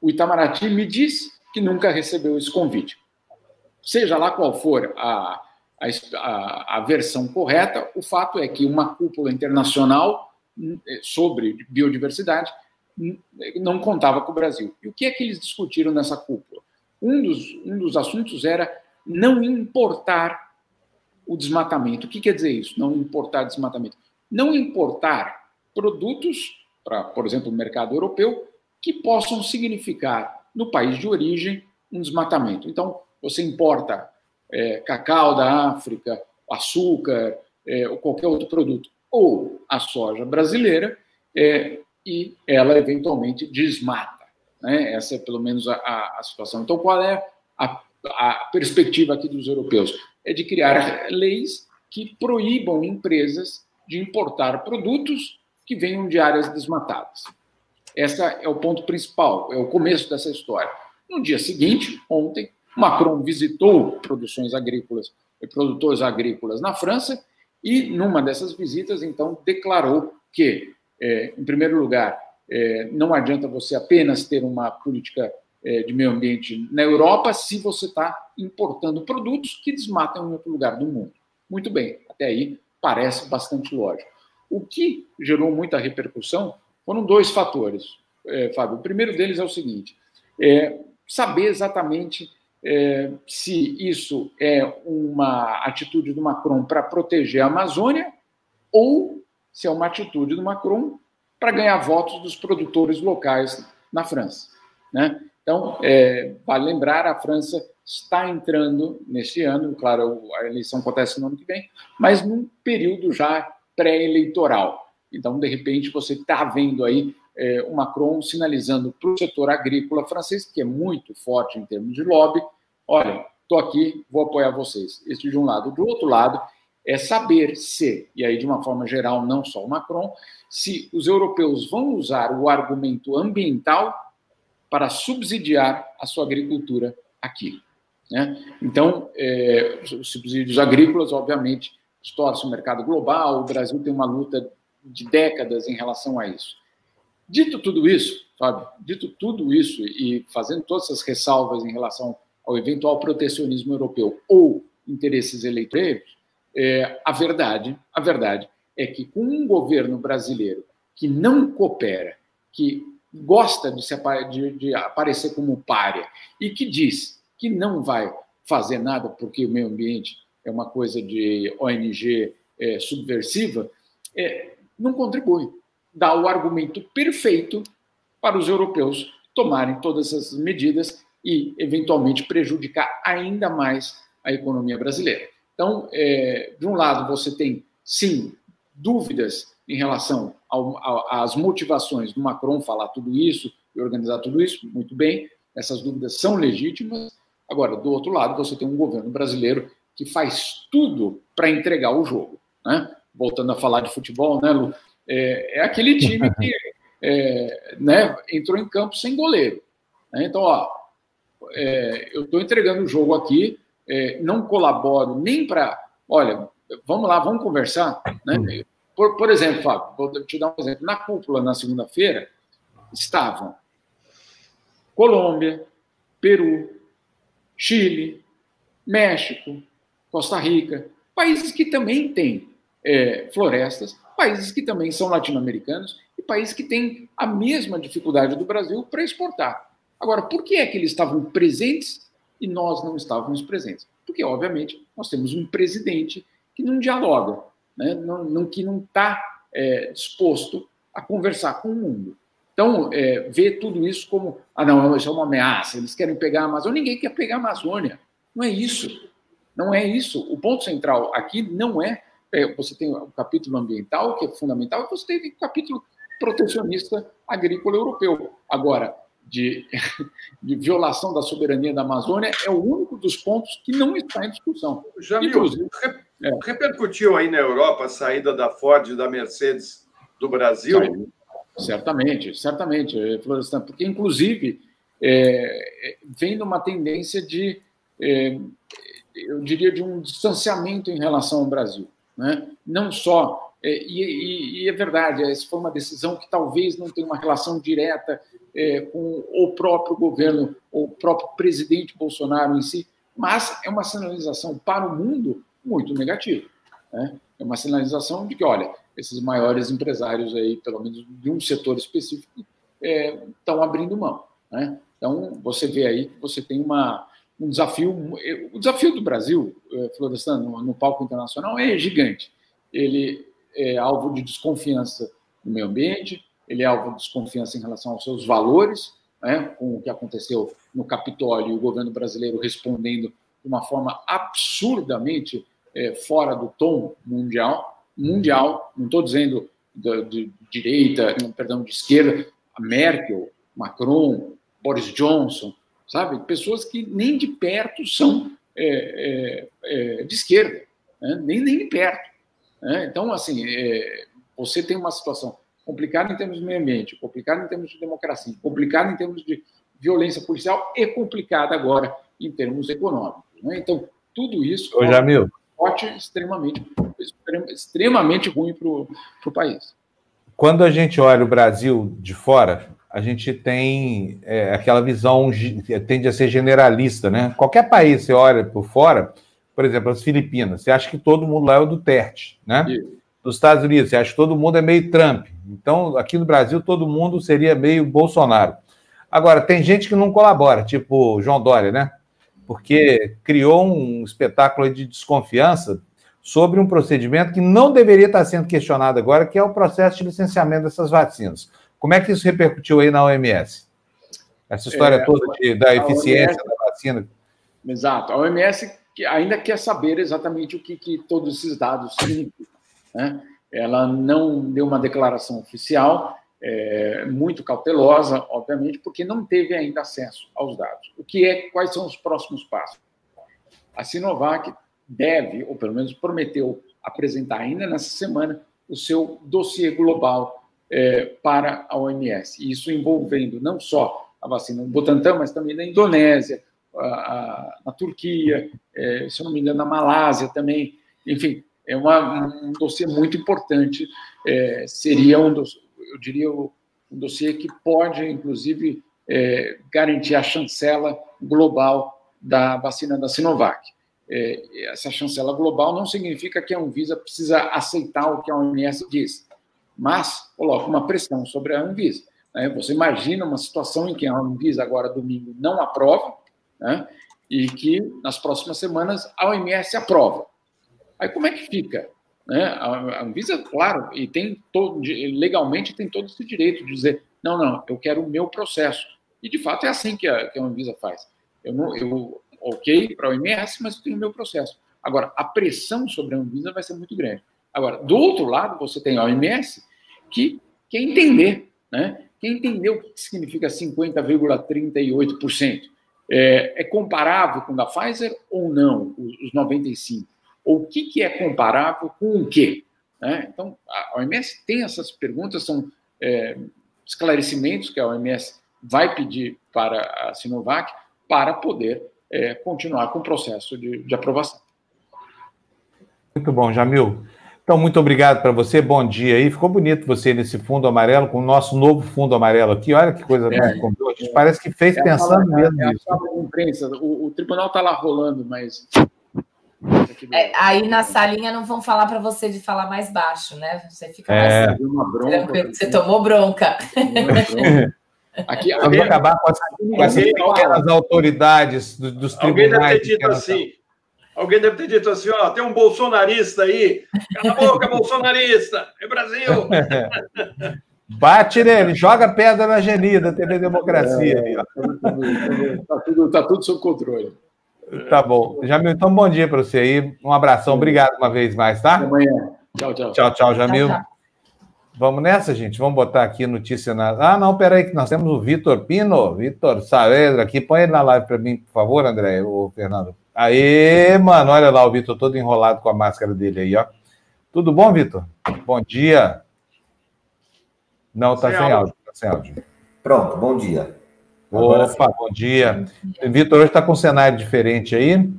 S4: O Itamaraty me disse que nunca recebeu esse convite. Seja lá qual for a, a, a, versão correta. O fato é que uma cúpula internacional sobre biodiversidade não contava com o Brasil. E o que é que eles discutiram nessa cúpula? Um dos, um dos assuntos era não importar o desmatamento. O que quer dizer isso? Não importar desmatamento. Não importar produtos para, por exemplo, o mercado europeu que possam significar no país de origem um desmatamento. Então, você importa é, cacau da África, açúcar, é, ou qualquer outro produto, ou a soja brasileira, é, e ela eventualmente desmata. Né? Essa é pelo menos a, a, situação. Então, qual é a, a perspectiva aqui dos europeus? É de criar leis que proíbam empresas de importar produtos que venham de áreas desmatadas. Esse é o ponto principal, é o começo dessa história. No dia seguinte, ontem, Macron visitou produções agrícolas, produtores agrícolas na França e, numa dessas visitas, então, declarou que é, em primeiro lugar, é, não adianta você apenas ter uma política é, de meio ambiente na Europa se você está importando produtos que desmatam em outro lugar do mundo. Muito bem, até aí parece bastante lógico. O que gerou muita repercussão foram dois fatores, Fábio. O primeiro deles é o seguinte: saber exatamente é, se isso é uma atitude do Macron para proteger a Amazônia ou se é uma atitude do Macron para ganhar votos dos produtores locais na França. Né? Então, é, vale lembrar, a França está entrando nesse ano, claro, a eleição acontece no ano que vem, mas num período já pré-eleitoral. Então, de repente, você está vendo aí é, o Macron sinalizando para o setor agrícola francês, que é muito forte em termos de lobby, olha, estou aqui, vou apoiar vocês. Isso de um lado. Do outro lado, é saber se, e aí de uma forma geral, não só o Macron, se os europeus vão usar o argumento ambiental para subsidiar a sua agricultura aqui. Né? Então, é, os subsídios agrícolas, obviamente, distorcem o mercado global, o Brasil tem uma luta de décadas em relação a isso. Dito tudo isso, Fábio, dito tudo isso e fazendo todas essas ressalvas em relação ao eventual protecionismo europeu ou interesses eleitoreiros, é, a verdade, a verdade é que com um governo brasileiro que não coopera, que gosta de, se, de, de aparecer como párea e que diz que não vai fazer nada porque o meio ambiente é uma coisa de ONG é, subversiva, é, não contribui. Dá o argumento perfeito para os europeus tomarem todas essas medidas e, eventualmente, prejudicar ainda mais a economia brasileira. Então, é, de um lado, você tem, sim, dúvidas em relação às motivações do Macron falar tudo isso e organizar tudo isso, muito bem, essas dúvidas são legítimas. Agora, do outro lado, você tem um governo brasileiro que faz tudo para entregar o jogo. Né? Voltando a falar de futebol, né, Lu? É, é aquele time que é, né, entrou em campo sem goleiro. Né? Então, ó, é, eu estou entregando o jogo aqui, é, não colaboro nem para. Olha, vamos lá, vamos conversar. Né? Hum. Por, por exemplo, Fábio, vou te dar um exemplo. Na cúpula, na segunda-feira, estavam Colômbia, Peru, Chile, México, Costa Rica, países que também têm é, florestas, países que também são latino-americanos e países que têm a mesma dificuldade do Brasil para exportar. Agora, por que é que eles estavam presentes e nós não estávamos presentes. Porque, obviamente, nós temos um presidente que não dialoga, né? não, não, que não está é, disposto a conversar com o mundo. Então, é, ver tudo isso como, ah, não, isso é uma ameaça, eles querem pegar a Amazônia, ninguém quer pegar a Amazônia. Não é isso. Não é isso. O ponto central aqui não é você tem o capítulo ambiental, que é fundamental, e você tem o capítulo protecionista agrícola europeu. Agora, de, de, violação da soberania da Amazônia é o único dos pontos que não está em discussão.
S3: Jamil, Inclusive, é. repercutiu aí na Europa a saída da Ford e da Mercedes do Brasil? Saiu.
S4: Certamente, certamente, eh, Florestan, porque inclusive é, vem numa tendência de, é, eu diria, de um distanciamento em relação ao Brasil. Né? Não só, é, e, e, é verdade, essa foi uma decisão que talvez não tenha uma relação direta é, com o próprio governo, o próprio presidente Bolsonaro em si, mas é uma sinalização para o mundo muito negativa. Né? É uma sinalização de que, olha, esses maiores empresários aí, pelo menos de um setor específico, estão é, abrindo mão. Né? Então, você vê aí que você tem uma, um desafio. O desafio do Brasil, é, Florestan, no, no palco internacional, é gigante. Ele é alvo de desconfiança no meio ambiente, ele é alvo de desconfiança em relação aos seus valores, né, com o que aconteceu no Capitólio e o governo brasileiro respondendo de uma forma absurdamente é, fora do tom mundial. Mundial, não estou dizendo de, de, direita, perdão, de esquerda, Merkel, Macron, Boris Johnson, sabe? Pessoas que nem de perto são é, é, é de esquerda, né? nem, nem de perto. Né? Então, assim, é, você tem uma situação complicada em termos de meio ambiente, complicada em termos de democracia, complicada em termos de violência policial e complicada agora em termos econômicos. Né? Então, tudo isso
S1: Ô, Jamil.
S4: é extremamente, extremamente ruim para o país.
S1: Quando a gente olha o Brasil de fora, a gente tem é, aquela visão, tende a ser generalista, né? Qualquer país você olha por fora, por exemplo, as Filipinas, você acha que todo mundo lá é o Duterte, né? Isso. Nos Estados Unidos, você acha que todo mundo é meio Trump. Então, aqui no Brasil, todo mundo seria meio Bolsonaro. Agora, tem gente que não colabora, tipo João Dória, né? Porque criou um espetáculo de desconfiança sobre um procedimento que não deveria estar sendo questionado agora, que é o processo de licenciamento dessas vacinas. Como é que isso repercutiu aí na OMS? Essa história é, toda de, da eficiência OMS, da vacina.
S4: Exato. A OMS ainda quer saber exatamente o que, que todos esses dados significam. Né? Ela não deu uma declaração oficial, é, muito cautelosa, obviamente, porque não teve ainda acesso aos dados. O que é? Quais são os próximos passos? A Sinovac deve, ou pelo menos prometeu, apresentar ainda nessa semana o seu dossiê global é, para a OMS. Isso envolvendo não só a vacina do Butantan, mas também da Indonésia, a, a, na Turquia, é, se não me engano, na Malásia também. Enfim, é uma, um dossiê muito importante. É, seria um eu diria, um dossiê que pode, inclusive, é, garantir a chancela global da vacina da Sinovac é, essa chancela global não significa que a Anvisa precisa aceitar o que a OMS diz, mas coloca uma pressão sobre a Anvisa. Né? Você imagina uma situação em que a Anvisa, agora domingo, não aprova, né? e que nas próximas semanas a OMS aprova. Aí como é que fica? Né? A Anvisa, claro, e tem todo, legalmente tem todo esse direito de dizer: não, não, eu quero o meu processo. E de fato é assim que a, que a Anvisa faz. Eu, não, eu ok para a OMS, mas eu tenho o meu processo. Agora, a pressão sobre a Anvisa vai ser muito grande. Agora, do outro lado, você tem a OMS que quer entender, né? Quer entender o que significa 50,38%. É, é, comparável com o da Pfizer ou não, os 95%? Ou o que, que é comparável com o quê? Né? Então, a OMS tem essas perguntas, são é, esclarecimentos que a OMS vai pedir para a Sinovac para poder é, continuar com o processo de, de aprovação.
S1: Muito bom, Jamil. Então, muito obrigado para você, bom dia aí. Ficou bonito você nesse fundo amarelo, com o nosso novo fundo amarelo aqui. Olha que coisa é, A gente é, parece que fez é pensando fala, mesmo
S4: é nisso. imprensa. O, o tribunal está lá rolando, mas.
S2: É, aí na salinha não vão falar para você de falar mais baixo, né? Você fica mais é.
S1: bronca,
S2: Você tomou bronca.
S1: Aqui, Vamos alguém, acabar com, as, com essas pequenas autoridades dos, dos
S3: tribunais. Alguém deve ter dito assim. Alguém deve ter dito assim: ó, tem um bolsonarista aí. Cala a boca, bolsonarista! É Brasil!
S1: Bate nele, joga pedra na Genida, TV Democracia. É,
S4: tá, tudo, tá tudo sob controle.
S1: Tá bom. Jamil, então bom dia para você aí. Um abração, obrigado uma vez mais, tá?
S4: Até amanhã. Tchau, tchau.
S1: Tchau, tchau, Jamil. Tchau, tchau. Vamos nessa, gente? Vamos botar aqui notícia na. Ah, não, peraí, que nós temos o Vitor Pino, Vitor Saavedra aqui. Põe ele na live para mim, por favor, André, ou Fernando. Aê, mano, olha lá o Vitor todo enrolado com a máscara dele aí, ó. Tudo bom, Vitor? Bom dia. Não, tá sem, sem áudio. áudio. Tá sem áudio.
S5: Pronto, bom dia.
S1: Agora Opa, sim. bom dia. Vitor hoje está com um cenário diferente aí.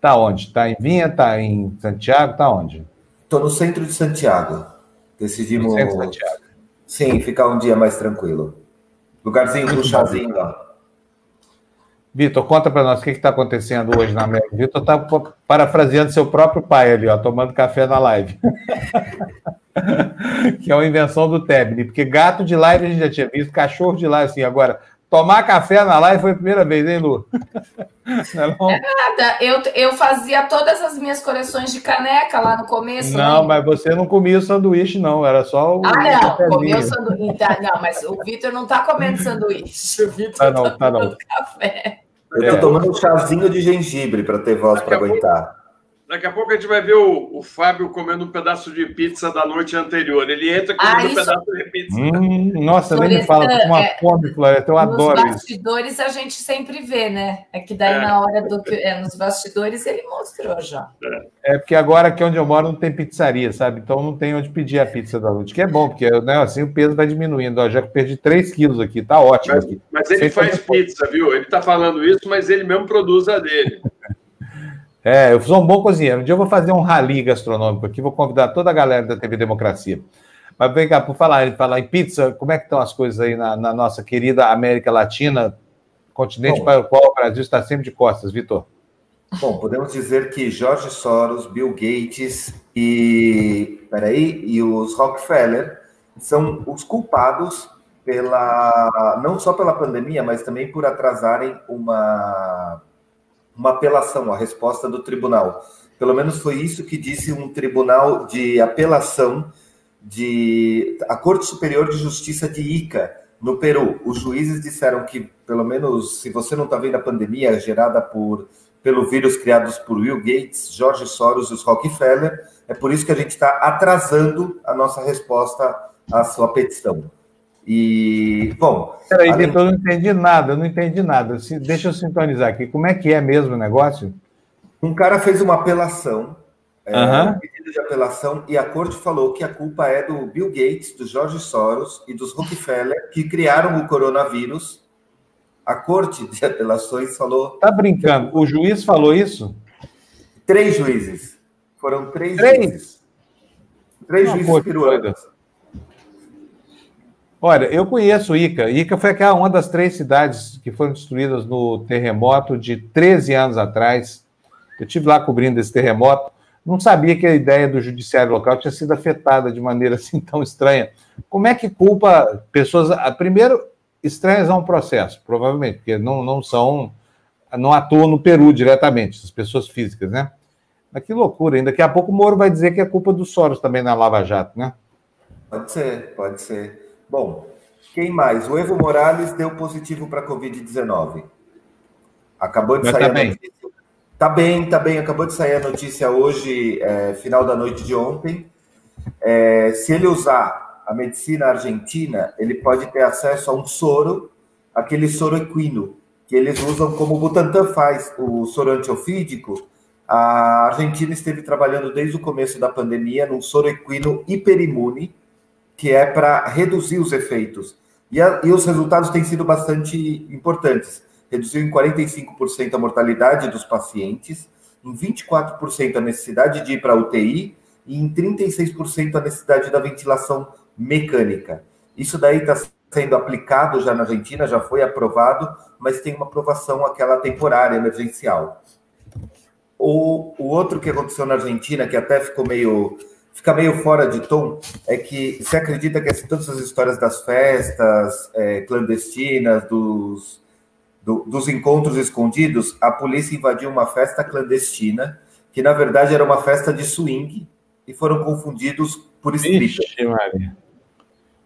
S1: Tá onde? Tá em Vinha? Tá em Santiago? Tá onde?
S5: Estou no centro de Santiago. Decidimos. Sim, ficar um dia mais tranquilo. Lugarzinho do chazinho lá.
S1: Vitor, conta para nós o que está acontecendo hoje na América. Vitor está parafraseando seu próprio pai ali, ó, tomando café na live. que é uma invenção do Tebni, porque gato de live a gente já tinha visto, cachorro de live, assim, agora Tomar café na live foi a primeira vez, hein, Lu?
S2: Não é, nada. Eu, eu fazia todas as minhas coleções de caneca lá no começo.
S1: Não, né? mas você não comia o sanduíche, não. Era só o.
S2: Ah, não. Comia o sanduíche. Tá, não, mas o Vitor não está comendo sanduíche. O Vitor
S1: tá, não, tá, tá não.
S5: café. Eu estou tomando um chazinho de gengibre para ter voz para aguentar.
S3: Daqui a pouco a gente vai ver o, o, Fábio comendo um pedaço de pizza da noite anterior. Ele entra comendo ah, isso... um pedaço de pizza.
S1: Hum, nossa, nem me fala, com uma é, fome, Floresta, eu adoro
S2: isso. Nos bastidores a gente sempre vê, né? É que daí é. na hora do que. É, nos bastidores ele mostrou já.
S1: É. é. porque agora aqui onde eu moro não tem pizzaria, sabe? Então não tem onde pedir a pizza da noite, que é bom, porque né, assim o peso vai diminuindo. Eu já perdi 3 quilos aqui, tá ótimo.
S3: Mas,
S1: aqui.
S3: mas ele faz pizza, viu? Ele tá falando isso, mas ele mesmo produz a dele.
S1: É, eu sou um bom cozinheiro. Um dia eu vou fazer um rally gastronômico aqui, vou convidar toda a galera da TV Democracia. Mas vem cá, por falar, falar em pizza, como é que estão as coisas aí na, na nossa querida América Latina, continente bom, para o qual o Brasil está sempre de costas, Vitor?
S5: Bom, podemos dizer que Jorge Soros, Bill Gates e, peraí, e os Rockefeller são os culpados pela não só pela pandemia, mas também por atrasarem uma uma apelação, a resposta do tribunal. Pelo menos foi isso que disse um tribunal de apelação de a Corte Superior de Justiça de Ica, no Peru. Os juízes disseram que, pelo menos, se você não está vendo a pandemia gerada por pelo vírus criados por Will Gates, George Soros e os Rockefeller, é por isso que a gente está atrasando a nossa resposta à sua petição. E, bom.
S1: Peraí, além... eu não entendi nada, eu não entendi nada. Deixa eu sintonizar aqui. Como é que é mesmo o negócio?
S5: Um cara fez uma apelação, é, um pedido de apelação, e a corte falou que a culpa é do Bill Gates, do George Soros e dos Rockefeller, que criaram o coronavírus. A corte de apelações falou.
S1: Tá brincando? O juiz falou isso?
S5: Três juízes. Foram três, três? juízes. Três juízes peruanos.
S1: Olha, eu conheço Ica. Ica foi aquela, uma das três cidades que foram destruídas no terremoto de 13 anos atrás. Eu tive lá cobrindo esse terremoto. Não sabia que a ideia do judiciário local tinha sido afetada de maneira assim tão estranha. Como é que culpa pessoas, primeiro, estranhas a um processo, provavelmente, porque não, não são, não atuam no Peru diretamente, as pessoas físicas, né? Mas que loucura, ainda daqui a pouco o Moro vai dizer que é culpa do Soros também na Lava Jato, né?
S5: Pode ser, pode ser. Bom, quem mais? O Evo Morales deu positivo para a Covid-19. Acabou de Mas sair tá a bem. notícia. Tá bem, tá bem. Acabou de sair a notícia hoje, é, final da noite de ontem. É, se ele usar a medicina argentina, ele pode ter acesso a um soro, aquele soro equino, que eles usam como o Butantan faz, o soro antiofídico. A Argentina esteve trabalhando desde o começo da pandemia num soro equino hiperimune, que é para reduzir os efeitos. E, a, e, os resultados têm sido bastante importantes. Reduziu em 45% a mortalidade dos pacientes, em 24% a necessidade de ir para a UTI e em 36% a necessidade da ventilação mecânica. Isso daí está sendo aplicado já na Argentina, já foi aprovado, mas tem uma aprovação aquela temporária, emergencial. O, o outro que aconteceu na Argentina, que até ficou meio fica meio fora de tom é que você acredita que assim, todas as histórias das festas é, clandestinas, dos, do, dos encontros escondidos, a polícia invadiu uma festa clandestina, que na verdade era uma festa de swing, e foram confundidos por strippers. Ixi.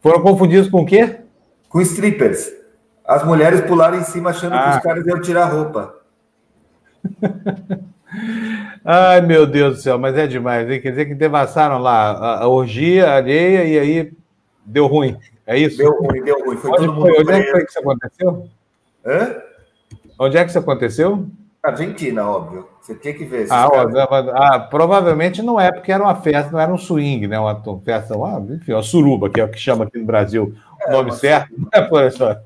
S1: Foram confundidos com o quê?
S5: Com strippers. As mulheres pularam em cima achando ah. que os caras iam tirar roupa.
S1: Ai, meu Deus do céu, mas é demais, hein? Quer dizer que devassaram lá a, a orgia alheia e aí deu ruim. É isso?
S5: Deu ruim, deu ruim.
S1: Foi Onde, todo foi? Onde é que foi que isso aconteceu?
S5: Hã?
S1: Onde é que isso aconteceu?
S5: Argentina, óbvio. Você tinha que ver.
S1: Ah, ah, provavelmente não é, porque era uma festa, não era um swing, né? Uma festa, uma, enfim, uma suruba, que é o que chama aqui no Brasil o é, nome certo. Suruba.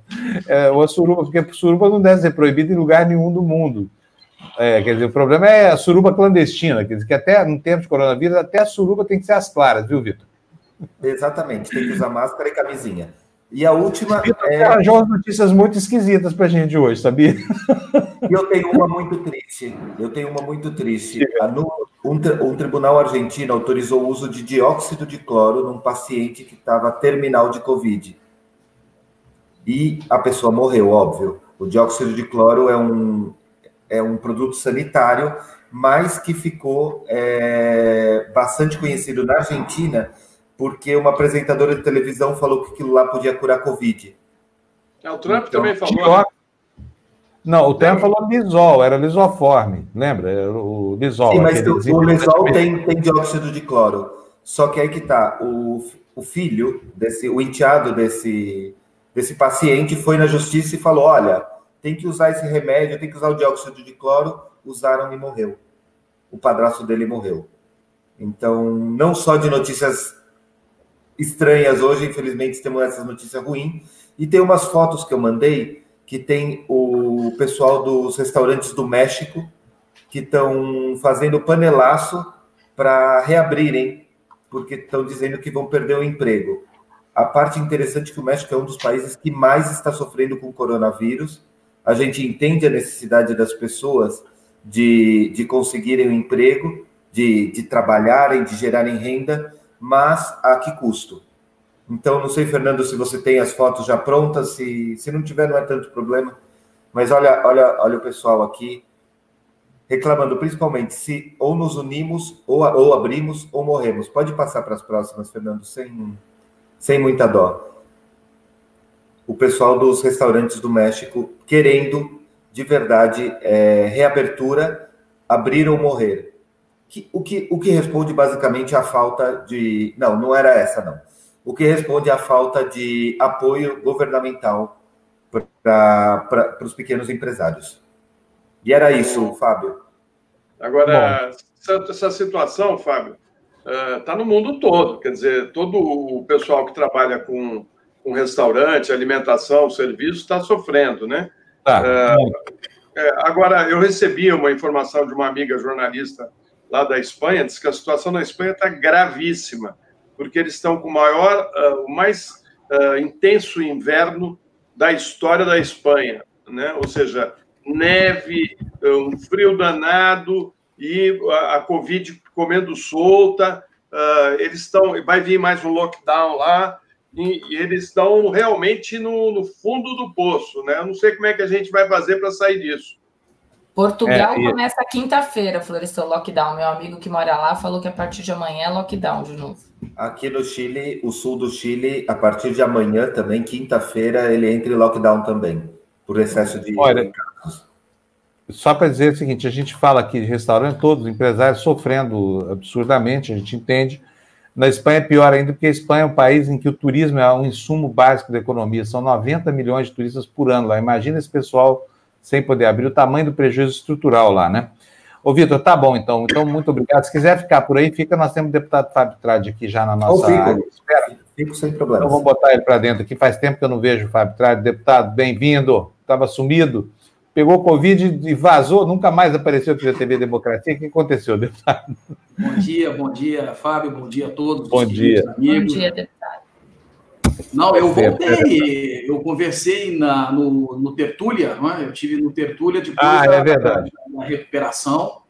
S1: É, uma suruba, porque suruba não deve ser proibida em lugar nenhum do mundo. É, quer dizer, o problema é a suruba clandestina, quer dizer, que até no tempo de coronavírus, até a suruba tem que ser as claras, viu, Vitor?
S5: Exatamente, tem que usar máscara e camisinha. E a última
S1: é... arranjou umas notícias muito esquisitas para a gente hoje, sabia?
S5: Eu tenho uma muito triste. Eu tenho uma muito triste. Um tribunal argentino autorizou o uso de dióxido de cloro num paciente que estava terminal de Covid. E a pessoa morreu, óbvio. O dióxido de cloro é um, é um produto sanitário, mas que ficou é, bastante conhecido na Argentina porque uma apresentadora de televisão falou que aquilo lá podia curar Covid.
S3: É, o Trump então, também falou. Né?
S1: Não, o Trump falou lisol, era lisoforme, lembra? Era o lisol.
S5: Sim, mas o, o lisol tem, tem dióxido de cloro. Só que aí que tá, o, o filho, desse, o enteado desse, desse paciente foi na justiça e falou: olha, tem que usar esse remédio, tem que usar o dióxido de cloro. Usaram e morreu. O padrasto dele morreu. Então, não só de notícias estranhas hoje, infelizmente temos essa notícia ruim. E tem umas fotos que eu mandei que tem o pessoal dos restaurantes do México que estão fazendo panelaço para reabrirem, porque estão dizendo que vão perder o emprego. A parte interessante é que o México é um dos países que mais está sofrendo com o coronavírus. A gente entende a necessidade das pessoas de, de conseguirem um emprego, de, de trabalharem, de gerarem renda, mas a que custo? Então, não sei, Fernando, se você tem as fotos já prontas, se, se não tiver, não é tanto problema. Mas olha, olha, olha o pessoal aqui reclamando, principalmente, se ou nos unimos, ou, ou abrimos, ou morremos. Pode passar para as próximas, Fernando, sem, sem muita dó. O pessoal dos restaurantes do México querendo, de verdade, é, reabertura, abrir ou morrer que, o, que, o que responde basicamente à falta de. Não, não era essa, não. O que responde à falta de apoio governamental para os pequenos empresários. E era isso, Fábio.
S3: Agora, essa, essa, situação, Fábio, está uh, no mundo todo. Quer dizer, todo o pessoal que trabalha com, com restaurante, alimentação, serviço, está sofrendo, né? Tá. Uh, é, agora, eu recebi uma informação de uma amiga jornalista lá da Espanha, diz que a situação na Espanha está gravíssima, porque eles estão com o maior, uh, o mais uh, intenso inverno da história da Espanha, né? Ou seja, neve, um frio danado e a, a Covid comendo solta. Uh, eles estão, vai vir mais um lockdown lá e, eles estão realmente no, no, fundo do poço, né? Eu não sei como é que a gente vai fazer para sair disso.
S2: Portugal é, e... começa quinta-feira, Florestou, lockdown. Meu amigo que mora lá falou que a partir de amanhã é lockdown de novo.
S5: Aqui no Chile, o sul do Chile, a partir de amanhã também, quinta-feira, ele entra em lockdown também, por excesso de
S1: Olha, Só para dizer o seguinte, a gente fala aqui de restaurante, todos os empresários sofrendo absurdamente, a gente entende. Na Espanha é pior ainda, porque a Espanha é um país em que o turismo é um insumo básico da economia. São 90 milhões de turistas por ano lá. Imagina esse pessoal sem poder abrir, o tamanho do prejuízo estrutural lá, né? Ô, Vitor, tá bom, então. Então, muito obrigado. Se quiser ficar por aí, fica. Nós temos o deputado Fábio Trade aqui já na nossa fico, área.
S5: Espera. Fico sem problema.
S1: Então, vamos botar ele para dentro aqui. Faz tempo que eu não vejo o Fábio Trade. Deputado, bem-vindo. Estava sumido. Pegou Covid e vazou, nunca mais apareceu aqui na TV Democracia. O que aconteceu, deputado?
S6: Bom dia, bom dia, Fábio. Bom dia a todos.
S1: Bom dia.
S2: Amigos. Bom dia, deputado.
S6: Não, eu voltei, eu conversei na, no, no Tertúlia, é? eu tive no Tertúlia depois
S1: ah, é da, da,
S6: da, recuperação,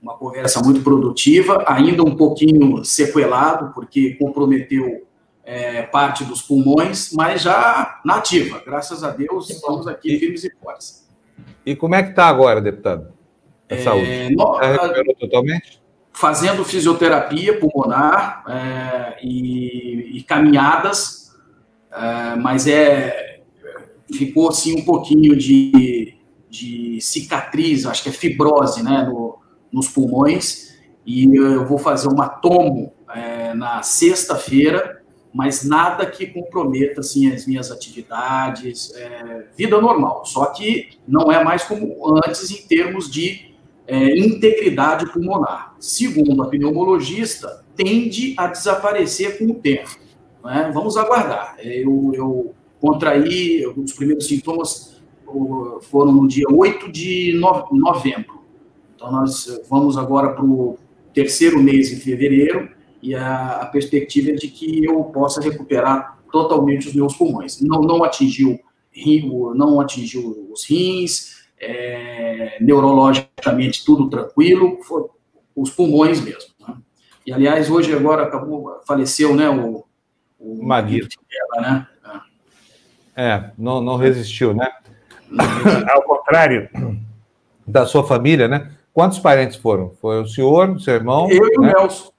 S6: uma conversa muito produtiva, ainda um pouquinho sequelado, porque comprometeu é, parte dos pulmões, mas já nativa, graças a Deus, estamos aqui firmes e fortes.
S1: E como é que está agora, deputado? A é, saúde? Recuperou totalmente?
S6: Fazendo fisioterapia pulmonar é, e, e caminhadas Uh, mas é ficou assim um pouquinho de, de cicatriz, acho que é fibrose, né, no, nos pulmões. E eu vou fazer uma tomo é, na sexta-feira, mas nada que comprometa assim as minhas atividades, é, vida normal. Só que não é mais como antes em termos de é, integridade pulmonar. Segundo a pneumologista, tende a desaparecer com o tempo. Né? Vamos aguardar. É, eu, eu contraí, os primeiros sintomas foram no dia 8 de novembro. Então, nós vamos agora para o terceiro mês, em fevereiro, e a, a, perspectiva de que eu possa recuperar totalmente os meus pulmões. Não, não atingiu não atingiu os rins, é, neurologicamente tudo tranquilo, foi os pulmões mesmo. Né? E aliás, hoje agora acabou, faleceu, né, o,
S1: o Maguito. Né? É. é, não, não resistiu, né? Ao contrário da sua família, né? Quantos parentes foram? Foi o senhor, o seu irmão?
S6: Eu e o né? Nelson.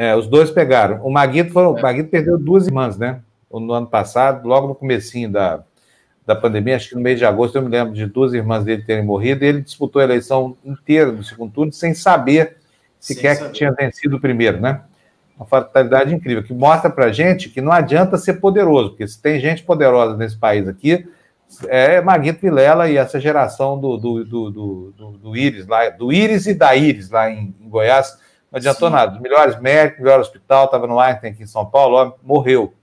S1: É, os dois pegaram. O Maguito, foi, é. o Maguito perdeu duas irmãs, né? No ano passado, logo no comecinho da, da pandemia, acho que no mês de agosto, eu me lembro de duas irmãs dele terem morrido, e ele disputou a eleição inteira do segundo turno sem saber sequer sem que tinha vencido o primeiro, né? Uma fatalidade incrível, que mostra pra gente que não adianta ser poderoso, porque se tem gente poderosa nesse país aqui, é Maguito Vilela e essa geração do, do, do, do, do Íris lá, do Íris e da Íris lá em, em Goiás, não adiantou Sim. nada. Os melhores médicos, melhor hospital, estava no Einstein aqui em São Paulo, ó, morreu.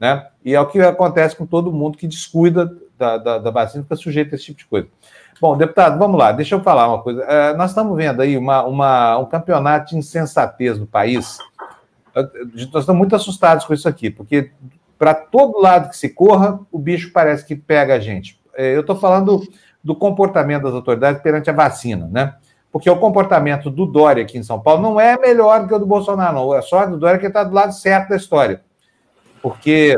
S1: Né? E é o que acontece com todo mundo que descuida da, da, da vacina, fica sujeito a esse tipo de coisa. Bom, deputado, vamos lá, deixa eu falar uma coisa. É, nós estamos vendo aí uma, uma, um campeonato de insensatez no país. Nós estamos muito assustados com isso aqui, porque para todo lado que se corra, o bicho parece que pega a gente. É, eu estou falando do comportamento das autoridades perante a vacina, né? Porque o comportamento do Dória aqui em São Paulo não é melhor do que o do Bolsonaro, não. É só do Dória que está do lado certo da história. Porque,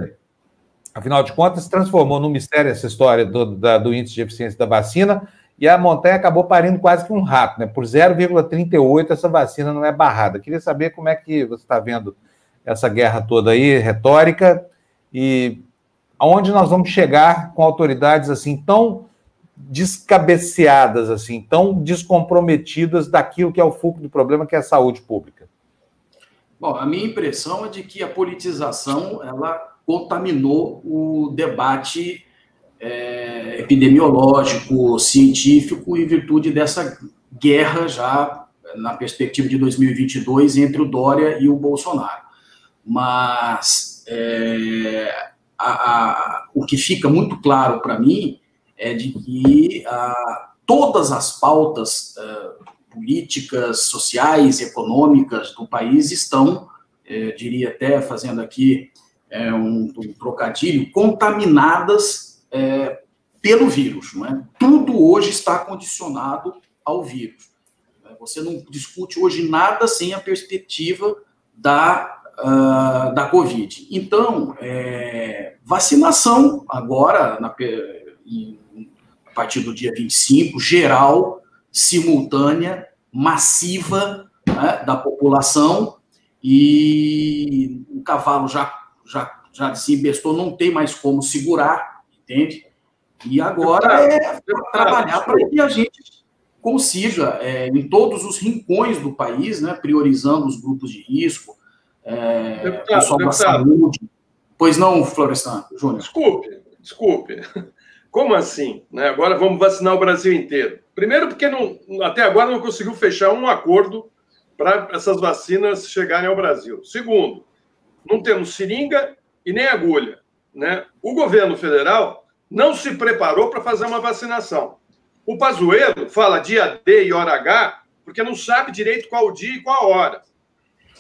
S1: afinal de contas, se transformou num mistério essa história do, da, do índice de eficiência da vacina e a montanha acabou parindo quase que um rato, né? Por 0,38 essa vacina não é barrada. Queria saber como é que você está vendo essa guerra toda aí, retórica, e aonde nós vamos chegar com autoridades assim tão descabeceadas, assim, tão descomprometidas daquilo que é o foco do problema, que é a saúde pública?
S6: Bom, a minha impressão é de que a politização ela contaminou o debate é, epidemiológico, científico, em virtude dessa guerra já na perspectiva de 2022 entre o Dória e o Bolsonaro. Mas é, a, a, o que fica muito claro para mim é de que a, todas as pautas uh, políticas, sociais, econômicas do país estão, eh, diria até fazendo aqui é, um, um, trocadilho, contaminadas é, pelo vírus. Não é? Tudo hoje está condicionado ao vírus. Você não discute hoje nada sem a perspectiva da, uh, da Covid. Então, é, vacinação agora, na, em, a partir do dia 25, geral, simultânea, massiva né, da população, e o cavalo já, já, já se embestou, não tem mais como segurar, entende? E agora é trabalhar para que a gente consiga, é, em todos os rincões do país, né, priorizando os grupos de risco, é, deputado, pessoal deputado. da saúde. Pois não, Florestan, Júnior?
S3: Desculpe, desculpe. Como assim? Né? Agora vamos vacinar o Brasil inteiro. Primeiro, porque não, até agora não conseguiu fechar um acordo para essas vacinas chegarem ao Brasil. Segundo, não temos seringa e nem agulha. Né? O governo federal não se preparou para fazer uma vacinação. O Pazuello fala dia D e hora H porque não sabe direito qual dia e qual hora.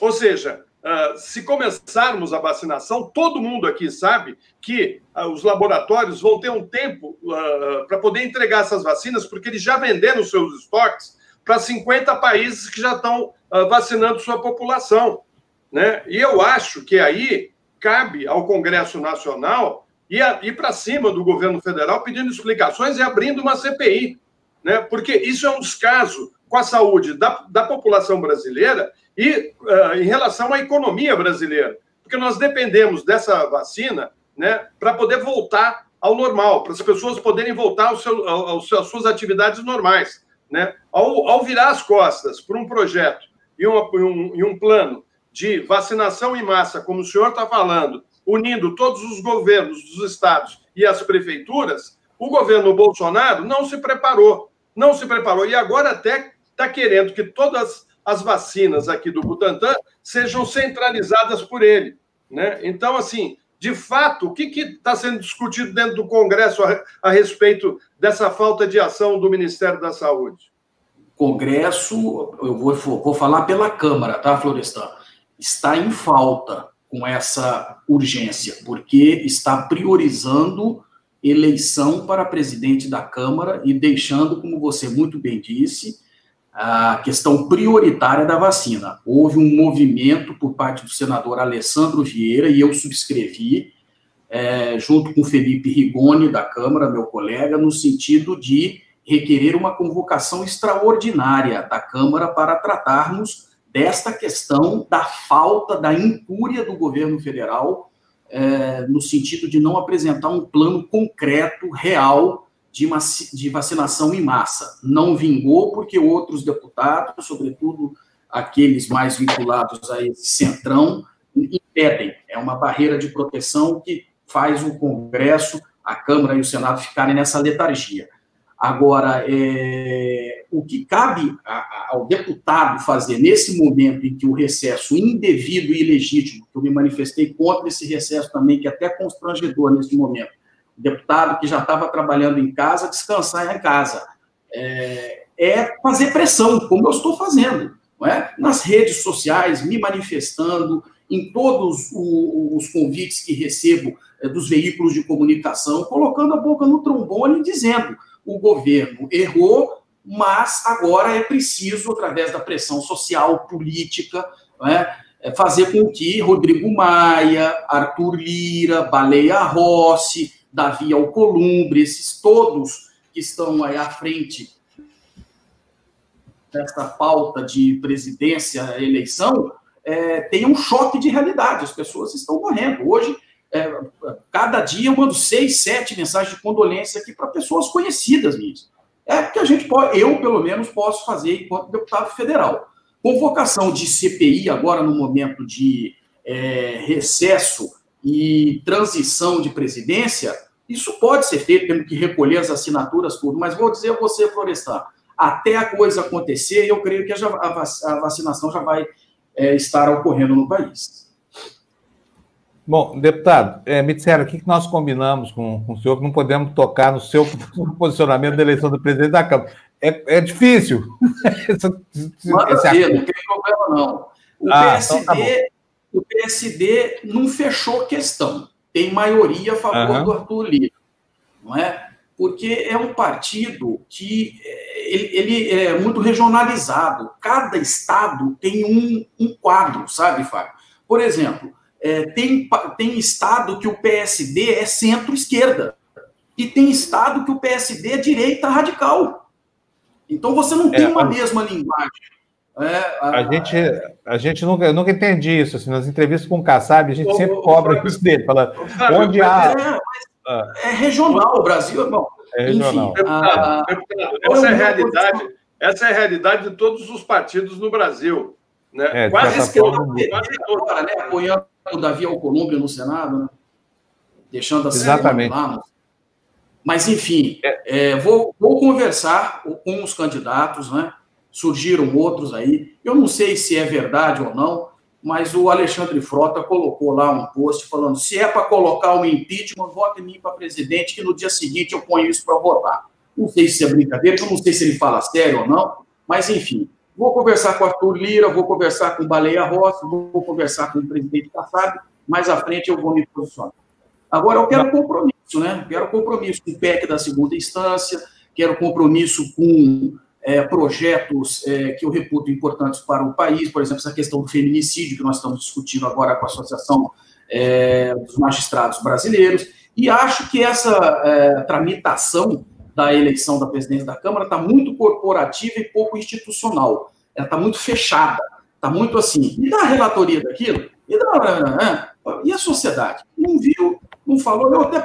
S3: Ou seja, Uh, se começarmos a vacinação, todo mundo aqui sabe que uh, os laboratórios vão ter um tempo uh, para poder entregar essas vacinas, porque eles já venderam seus estoques para 50 países que já estão vacinando sua população. Né? E eu acho que aí cabe ao Congresso Nacional ir, para cima do governo federal pedindo explicações e abrindo uma CPI. Né? Porque isso é um descaso com a saúde da, da população brasileira e uh, em relação à economia brasileira, porque nós dependemos dessa vacina né, para poder voltar ao normal, para as pessoas poderem voltar ao seu, ao, às suas atividades normais. Né? Ao, ao virar as costas para um projeto e, uma, um, e um plano de vacinação em massa, como o senhor está falando, unindo todos os governos dos estados e as prefeituras, o governo Bolsonaro não se preparou. Não se preparou. E agora até está querendo que todas as vacinas aqui do Butantan sejam centralizadas por ele. Né? Então, assim, de fato, o que está sendo discutido dentro do Congresso a, a, respeito dessa falta de ação do Ministério da Saúde?
S6: Congresso, eu vou, vou falar pela Câmara, tá, Florestan? Está em falta com essa urgência, porque está priorizando eleição para presidente da Câmara e deixando, como você muito bem disse, a questão prioritária da vacina. Houve um movimento por parte do senador Alessandro Vieira, e eu subscrevi, é, junto com Felipe Rigoni, da Câmara, meu colega, no sentido de requerer uma convocação extraordinária da Câmara para tratarmos desta questão da falta, da incúria do governo federal, é, no sentido de não apresentar um plano concreto, real, de, vacinação em massa. Não vingou porque outros deputados, sobretudo aqueles mais vinculados a esse centrão, impedem. É uma barreira de proteção que faz o Congresso, a Câmara e o Senado ficarem nessa letargia. Agora, é, o que cabe ao deputado fazer nesse momento em que o recesso indevido e ilegítimo, que eu me manifestei contra esse recesso também, que é até constrangedor nesse momento, deputado que já estava trabalhando em casa, descansar em casa, é, é fazer pressão, como eu estou fazendo, não é? nas redes sociais, me manifestando, em todos os convites que recebo é, dos veículos de comunicação, colocando a boca no trombone e dizendo o governo errou, mas agora é preciso, através da pressão social, política, né, fazer com que Rodrigo Maia, Arthur Lira, Baleia Rossi, Davi Alcolumbre, esses todos que estão aí à frente dessa pauta de presidência, eleição, é, tenham um choque de realidade. As pessoas estão morrendo. Hoje, é, cada dia eu mando seis, sete mensagens de condolência aqui para pessoas conhecidas minhas. É que a gente pode, eu pelo menos posso fazer enquanto deputado federal. Convocação de CPI agora no momento de é, recesso e transição de presidência, isso pode ser feito, temos que recolher as assinaturas, tudo, mas vou dizer a você, Florestan, até a coisa acontecer, eu creio que a vacinação já vai é, estar ocorrendo no país.
S1: Bom, deputado, é, me disseram aqui que nós combinamos com, com, o senhor que não podemos tocar no seu posicionamento da eleição do presidente da Câmara. É, é difícil.
S6: Maravilha, não tem problema não. O, ah, PSD, então tá o PSD não fechou questão. Tem maioria a favor uhum. do Arthur Lira, não é? Porque é um partido que é, ele, ele é muito regionalizado. Cada estado tem um, um quadro, sabe, Fábio? Por exemplo, é, tem, tem estado que o PSD é centro-esquerda. E tem estado que o PSD é direita radical. Então você não tem é, uma a... mesma linguagem.
S1: É, a... a... gente, a gente nunca, nunca entendi isso. Assim, nas entrevistas com o Kassab, a gente ô, sempre cobra isso dele, falando onde há.
S6: É, ah. é, regional, o Brasil. Bom,
S1: é regional.
S3: Enfim, a... essa, é a realidade, essa é a realidade de todos os partidos no Brasil. Né?
S6: É, quase, que quase agora, né? Apoiando o Davi Alcolumbre no Senado, né? deixando a
S1: Exatamente. lá.
S6: Mas, enfim, é. É, vou, vou conversar com os candidatos, né? Surgiram outros aí. Eu não sei se é verdade ou não, mas o Alexandre Frota colocou lá um post falando: se é para colocar um impeachment, vote em mim para presidente, que no dia seguinte eu ponho isso para votar. Não sei se é brincadeira, eu não sei se ele fala sério ou não, mas enfim, Vou conversar com Arthur Lira, vou conversar com Baleia Rossi, vou conversar com o presidente Kassab, mais à frente eu vou me posicionar. Agora, eu quero compromisso, né? Quero compromisso com o PEC da segunda instância, quero compromisso com é, projetos é, que eu reputo importantes para o país, por exemplo, essa questão do feminicídio, que nós estamos discutindo agora com a Associação é, dos Magistrados Brasileiros, e acho que essa é, tramitação da eleição da presidência da Câmara está muito corporativa e pouco institucional. Ela está muito fechada, está muito assim. E da relatoria daquilo? E, da, e a sociedade? Não viu, não falou. Eu até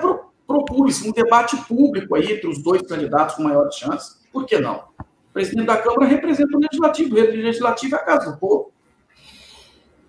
S6: propus um debate público aí entre os dois candidatos com maior chance. Por que não? O presidente da Câmara representa o legislativo, o legislativo é a casa do povo.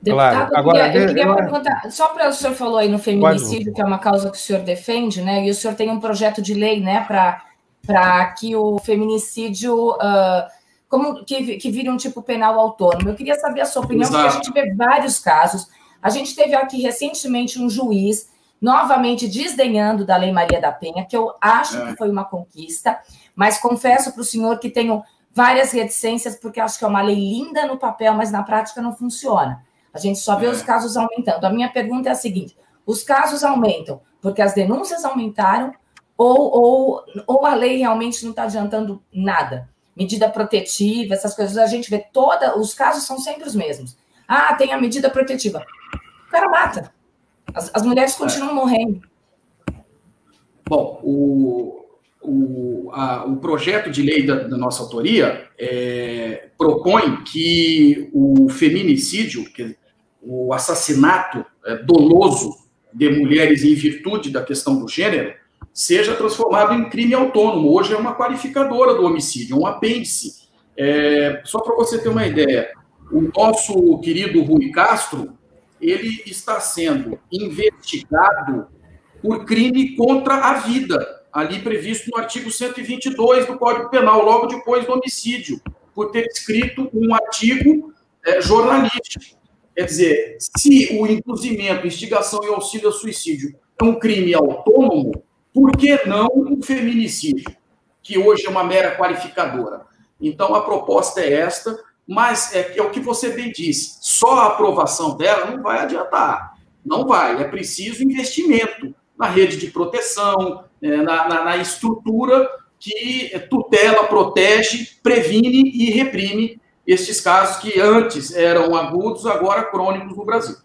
S2: Deputado, claro. Agora, eu queria, eu queria perguntar, só para o senhor falou aí no feminicídio, que é uma causa que o senhor defende, né? E o senhor tem um projeto de lei, né, para para que o feminicídio uh, como que, que vire um tipo penal autônomo. Eu queria saber a sua opinião, Exato. porque a gente vê vários casos. A gente teve aqui recentemente um juiz novamente desdenhando da Lei Maria da Penha, que eu acho é. que foi uma conquista, mas confesso para o senhor que tenho várias reticências, porque acho que é uma lei linda no papel, mas na prática não funciona. A gente só vê é. os casos aumentando. A minha pergunta é a seguinte: os casos aumentam porque as denúncias aumentaram ou, ou, ou a lei realmente não está adiantando nada? Medida protetiva, essas coisas, a gente vê toda, os casos são sempre os mesmos. Ah, tem a medida protetiva. O cara mata. As, as mulheres continuam é. morrendo.
S6: Bom, o, o, a, o projeto de lei da, da nossa autoria é, propõe que o feminicídio, que, o assassinato é, doloso de mulheres em virtude da questão do gênero, seja transformado em crime autônomo. Hoje é uma qualificadora do homicídio, um apêndice. É, só para você ter uma ideia, o nosso querido Rui Castro, ele está sendo investigado por crime contra a vida, ali previsto no artigo 122 do Código Penal, logo depois do homicídio, por ter escrito um artigo é, jornalístico. Quer dizer, se o induzimento, instigação e auxílio ao suicídio é um crime autônomo, por que não o feminicídio, que hoje é uma mera qualificadora? Então, a proposta é esta, mas é, é o que você bem disse, só a aprovação dela não vai adiantar. Não vai, é preciso investimento na rede de proteção, na, na, na estrutura que tutela, protege, previne e reprime estes casos que antes eram agudos, agora crônicos no Brasil.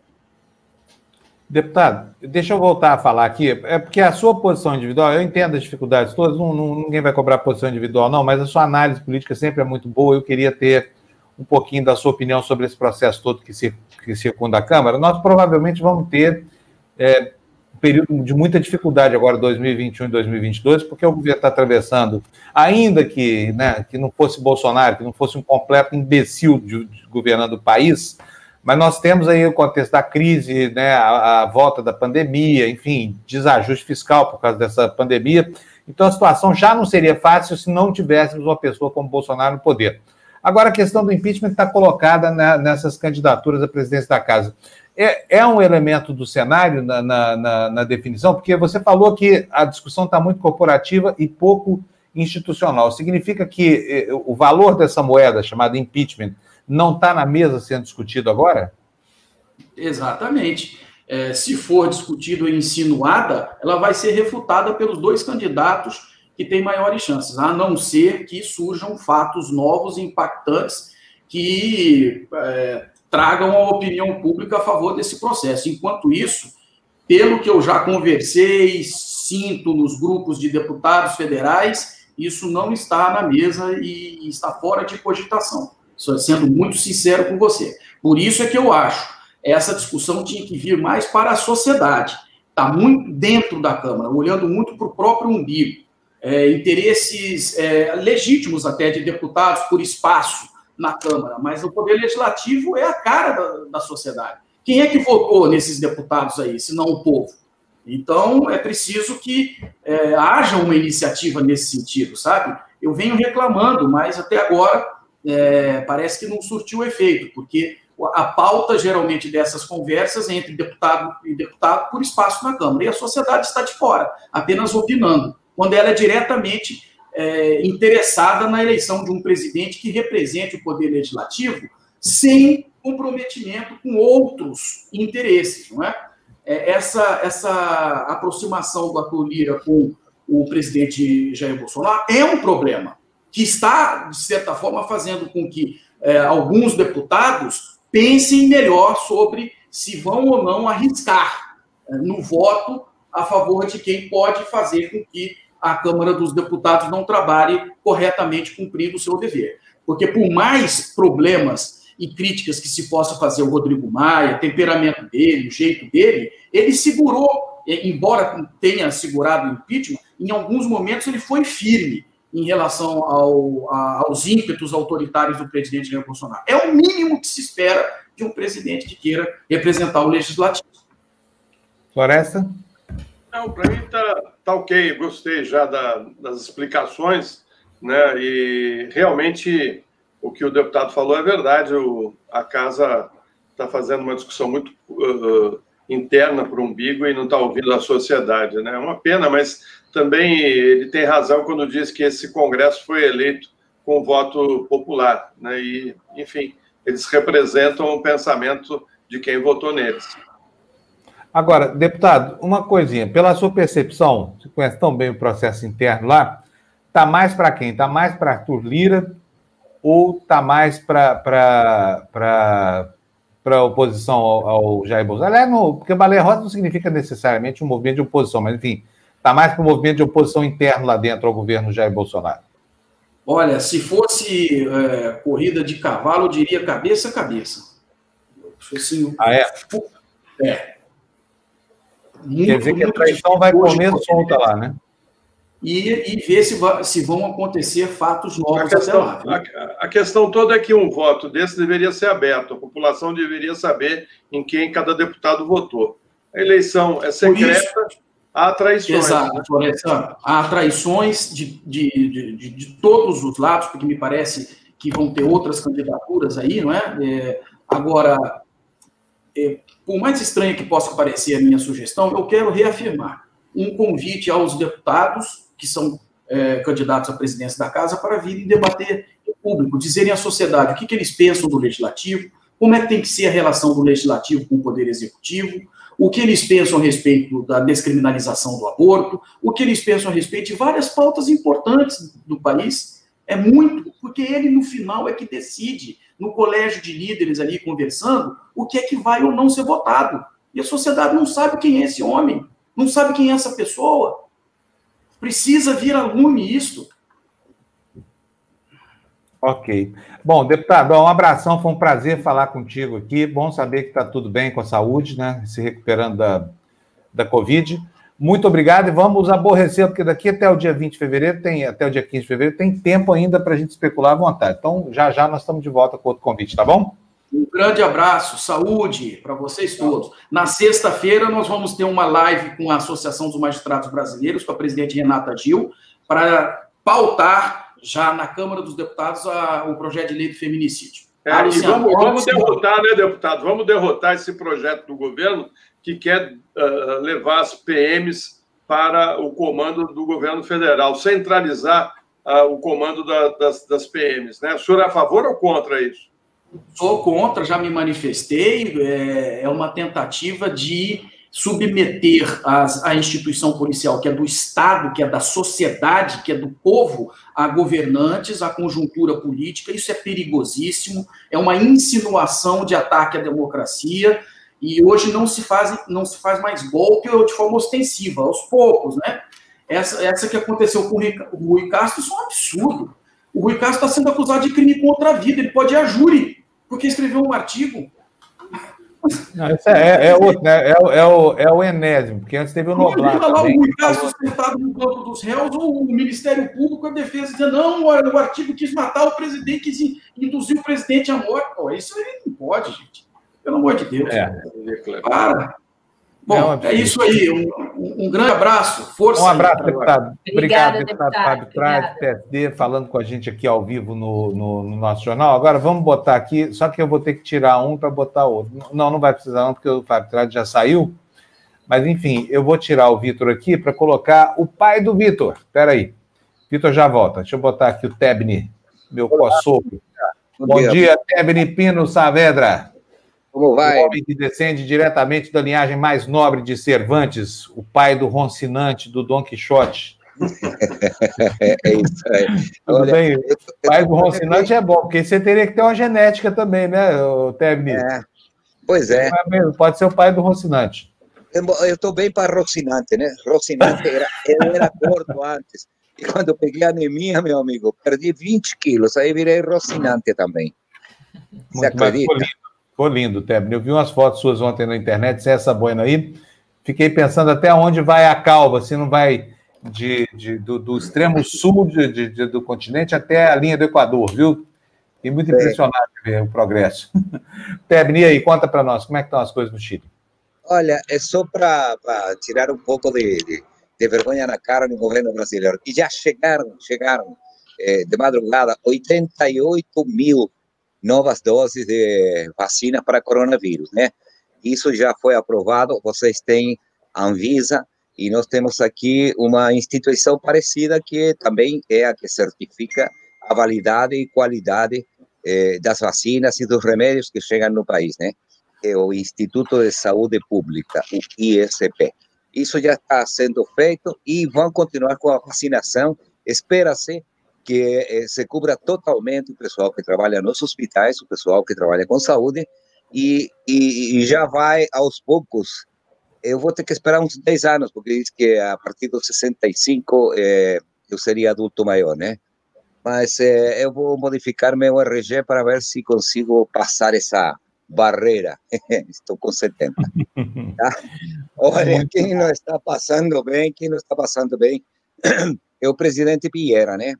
S1: Deputado, deixa eu voltar a falar aqui. É porque a sua posição individual, eu entendo as dificuldades todas, não, não, ninguém vai cobrar posição individual, não, mas a sua análise política sempre é muito boa. Eu queria ter um pouquinho da sua opinião sobre esse processo todo que, se, que circunda a Câmara. Nós provavelmente vamos ter é, período de muita dificuldade agora, 2021 e 2022, porque o governo está atravessando, ainda que, né, que não fosse Bolsonaro, que não fosse um completo imbecil de, de governando o país, mas nós temos aí o contexto da crise, né, a, a, volta da pandemia, enfim, desajuste fiscal por causa dessa pandemia. Então a situação já não seria fácil se não tivéssemos uma pessoa como Bolsonaro no poder. Agora a questão do impeachment está colocada na, nessas candidaturas à presidência da casa é, é um elemento do cenário na, na, na, na definição, porque você falou que a discussão está muito corporativa e pouco institucional. Significa que eh, o valor dessa moeda, chamada impeachment, não está na mesa sendo discutido agora?
S6: Exatamente. É, se for discutido e insinuada, ela vai ser refutada pelos dois candidatos que têm maiores chances, a não ser que surjam fatos novos e impactantes que é, tragam a opinião pública a favor desse processo. Enquanto isso, pelo que eu já conversei, sinto nos grupos de deputados federais, isso não está na mesa e está fora de cogitação. Sendo muito sincero com você. Por isso é que eu acho essa discussão tinha que vir mais para a sociedade. Está muito dentro da Câmara, olhando muito para o próprio umbigo. É, interesses é, legítimos até de deputados por espaço, na Câmara, mas o Poder Legislativo é a cara da, da sociedade. Quem é que votou nesses deputados aí, se não o povo? Então, é preciso que é, haja uma iniciativa nesse sentido, sabe? Eu venho reclamando, mas até agora é, parece que não surtiu efeito, porque a pauta geralmente dessas conversas é entre deputado e deputado por espaço na Câmara, e a sociedade está de fora, apenas opinando, quando ela é diretamente é, interessada na eleição de um presidente que represente o poder legislativo sem comprometimento com outros interesses, não é? é essa, essa aproximação do Arthur Lira com o presidente Jair Bolsonaro é um problema que está, de certa forma, fazendo com que é, alguns deputados pensem melhor sobre se vão ou não arriscar é, no voto a favor de quem pode fazer com que a Câmara dos Deputados não trabalhe corretamente cumprindo o seu dever. Porque por mais problemas e críticas que se possa fazer o Rodrigo Maia, temperamento dele, o jeito dele, ele segurou, embora tenha segurado o impeachment, em alguns momentos ele foi firme em relação ao, a, aos ímpetos autoritários do presidente Jair Bolsonaro. É o mínimo que se espera de um presidente que queira representar o legislativo.
S1: Floresta?
S3: Não, para mim está tá ok, gostei já da, das explicações, né? E realmente o que o deputado falou é verdade. O, a casa está fazendo uma discussão muito uh, interna para o umbigo e não está ouvindo a sociedade, né? É uma pena, mas também ele tem razão quando diz que esse Congresso foi eleito com voto popular, né? E, enfim, eles representam um pensamento de quem votou neles.
S1: Agora, deputado, uma coisinha, pela sua percepção, você conhece tão bem o processo interno lá, está mais para quem? Está mais para Arthur Lira ou está mais para a oposição ao, ao, Jair Bolsonaro? É, no, porque Baleia Rosa não significa necessariamente um movimento de oposição, mas enfim, está mais para o movimento de oposição interno lá dentro ao governo Jair Bolsonaro.
S6: Olha, se fosse é, corrida de cavalo, eu diria cabeça a cabeça.
S1: Assim, ah, é? É. Muito, Quer dizer que a traição vai comer solta lá, né?
S6: E, e ver se, se vão acontecer fatos novos
S3: a questão, lá, a, a, questão toda é que um voto desse deveria ser aberto, a população deveria saber em quem cada deputado votou. A eleição é secreta, há traições.
S6: Exato, né? há traições de, de, de, de, todos os lados, porque me parece que vão ter outras candidaturas aí, não é? é agora, é, por mais estranha que possa parecer a minha sugestão, eu quero reafirmar um convite aos deputados que são é, candidatos à presidência da casa para virem debater em público, dizerem à sociedade o que, que eles pensam do legislativo, como é que tem que ser a relação do legislativo com o poder executivo, o que eles pensam a respeito da descriminalização do aborto, o que eles pensam a respeito de várias pautas importantes do país. É muito, porque ele, no final, é que decide, no colégio de líderes ali conversando, o que é que vai ou não ser votado. E a sociedade não sabe quem é esse homem, não sabe quem é essa pessoa. Precisa vir a lume isso.
S1: Ok. Bom, deputado, um abração, foi um prazer falar contigo aqui. Bom saber que está tudo bem com a saúde, né? Se recuperando da, da Covid. Muito obrigado e vamos aborrecer, porque daqui até o dia 20 de fevereiro, tem, até o dia 15 de fevereiro, tem tempo ainda para a gente especular à vontade. Então, já já nós estamos de volta com outro convite, tá bom?
S6: Um grande abraço, saúde para vocês todos. Na sexta-feira, nós vamos ter uma live com a Associação dos Magistrados Brasileiros, com a presidente Renata Gil, para pautar já na Câmara dos Deputados a, o projeto de lei do feminicídio.
S3: É, ah, e vamos, vamos derrotar, né, deputado? Vamos derrotar esse projeto do governo que quer uh, levar as PMs para o comando do governo federal, centralizar uh, o comando da, das, das PMs. Né? O senhor é a favor ou contra isso?
S6: Sou contra, já me manifestei. É, é uma tentativa de submeter as, a instituição policial, que é do Estado, que é da sociedade, que é do povo, a governantes, a conjuntura política. Isso é perigosíssimo, é uma insinuação de ataque à democracia. E hoje não se faz, não se faz mais golpe de forma ostensiva, aos poucos, né? Essa, essa que aconteceu com o Rui Castro, isso é um absurdo. O Rui Castro está sendo acusado de crime contra a vida, ele pode ir a júri, porque escreveu um artigo
S1: não, isso é, é, é outro, né? É, é, o, é o enésimo, porque antes teve o Noblar.
S6: lá o caso sustentado no banco dos réus, ou o Ministério Público, a defesa, dizendo, não, o artigo quis matar o presidente, quis induzir o presidente à morte. Pô, isso aí não pode, gente. Pelo amor de Deus. É. Para. Bom, é, é isso aí. Um, um, grande abraço. Força.
S1: Um abraço, deputado. Obrigado, deputado, Fábio Trade, PSD, falando com a gente aqui ao vivo no, no, no, nosso jornal. Agora vamos botar aqui, só que eu vou ter que tirar um para botar outro. Não, não vai precisar, não, porque o Fábio Trade já saiu. Mas, enfim, eu vou tirar o Vitor aqui para colocar o pai do Vitor. Espera aí. Vitor já volta. Deixa eu botar aqui o Tebni, meu co-sopro. Bom, Bom dia, dia Tebni Pino Saavedra.
S7: Como vai?
S1: O homem que descende diretamente da linhagem mais nobre de Cervantes, o pai do Roncinante, do Dom Quixote.
S7: é isso aí.
S1: Olha, bem? O pai do Roncinante é bom, porque você teria que ter uma genética também, né, Tebni? É.
S7: Pois é.
S1: Pode ser o pai do Rocinante.
S7: Eu estou bem para Rocinante, né? Rocinante era, era gordo antes. E quando peguei anemia, meu amigo, perdi 20 quilos, aí virei Rocinante também.
S1: Você acredita? Ficou lindo, Tebni. Eu vi umas fotos suas ontem na internet, sem essa boina aí. Fiquei pensando até onde vai a calva, se não vai de, de do, do, extremo sul de, de, do continente até a linha do Equador, viu? E muito é. impressionante ver o progresso. Tebni, aí, conta para nós, como é que estão as coisas no Chile?
S7: Olha, é só para tirar um pouco de, de, de, vergonha na cara no governo brasileiro. E já chegaram, chegaram eh, de madrugada 88 mil novas doses de vacina para coronavírus, né? Isso já foi aprovado, vocês têm a Anvisa e nós temos aqui uma instituição parecida que também é a que certifica a validade e qualidade eh, das vacinas e dos remédios que chegam no país, né? é o Instituto de Saúde Pública, o ISP. Isso já está sendo feito e vão continuar com a vacinação. Espera-se que eh, se cubra totalmente o pessoal que trabalha nos hospitais, o pessoal que trabalha com saúde, e, e, e já vai aos poucos. Eu vou ter que esperar uns 10 anos, porque diz que a partir dos 65 eh, eu seria adulto maior, né? Mas eh, eu vou modificar meu RG para ver se consigo passar essa barreira. Estou com 70. Tá? Olha, quem não está passando bem, quem não está passando bem é o presidente Piera, né?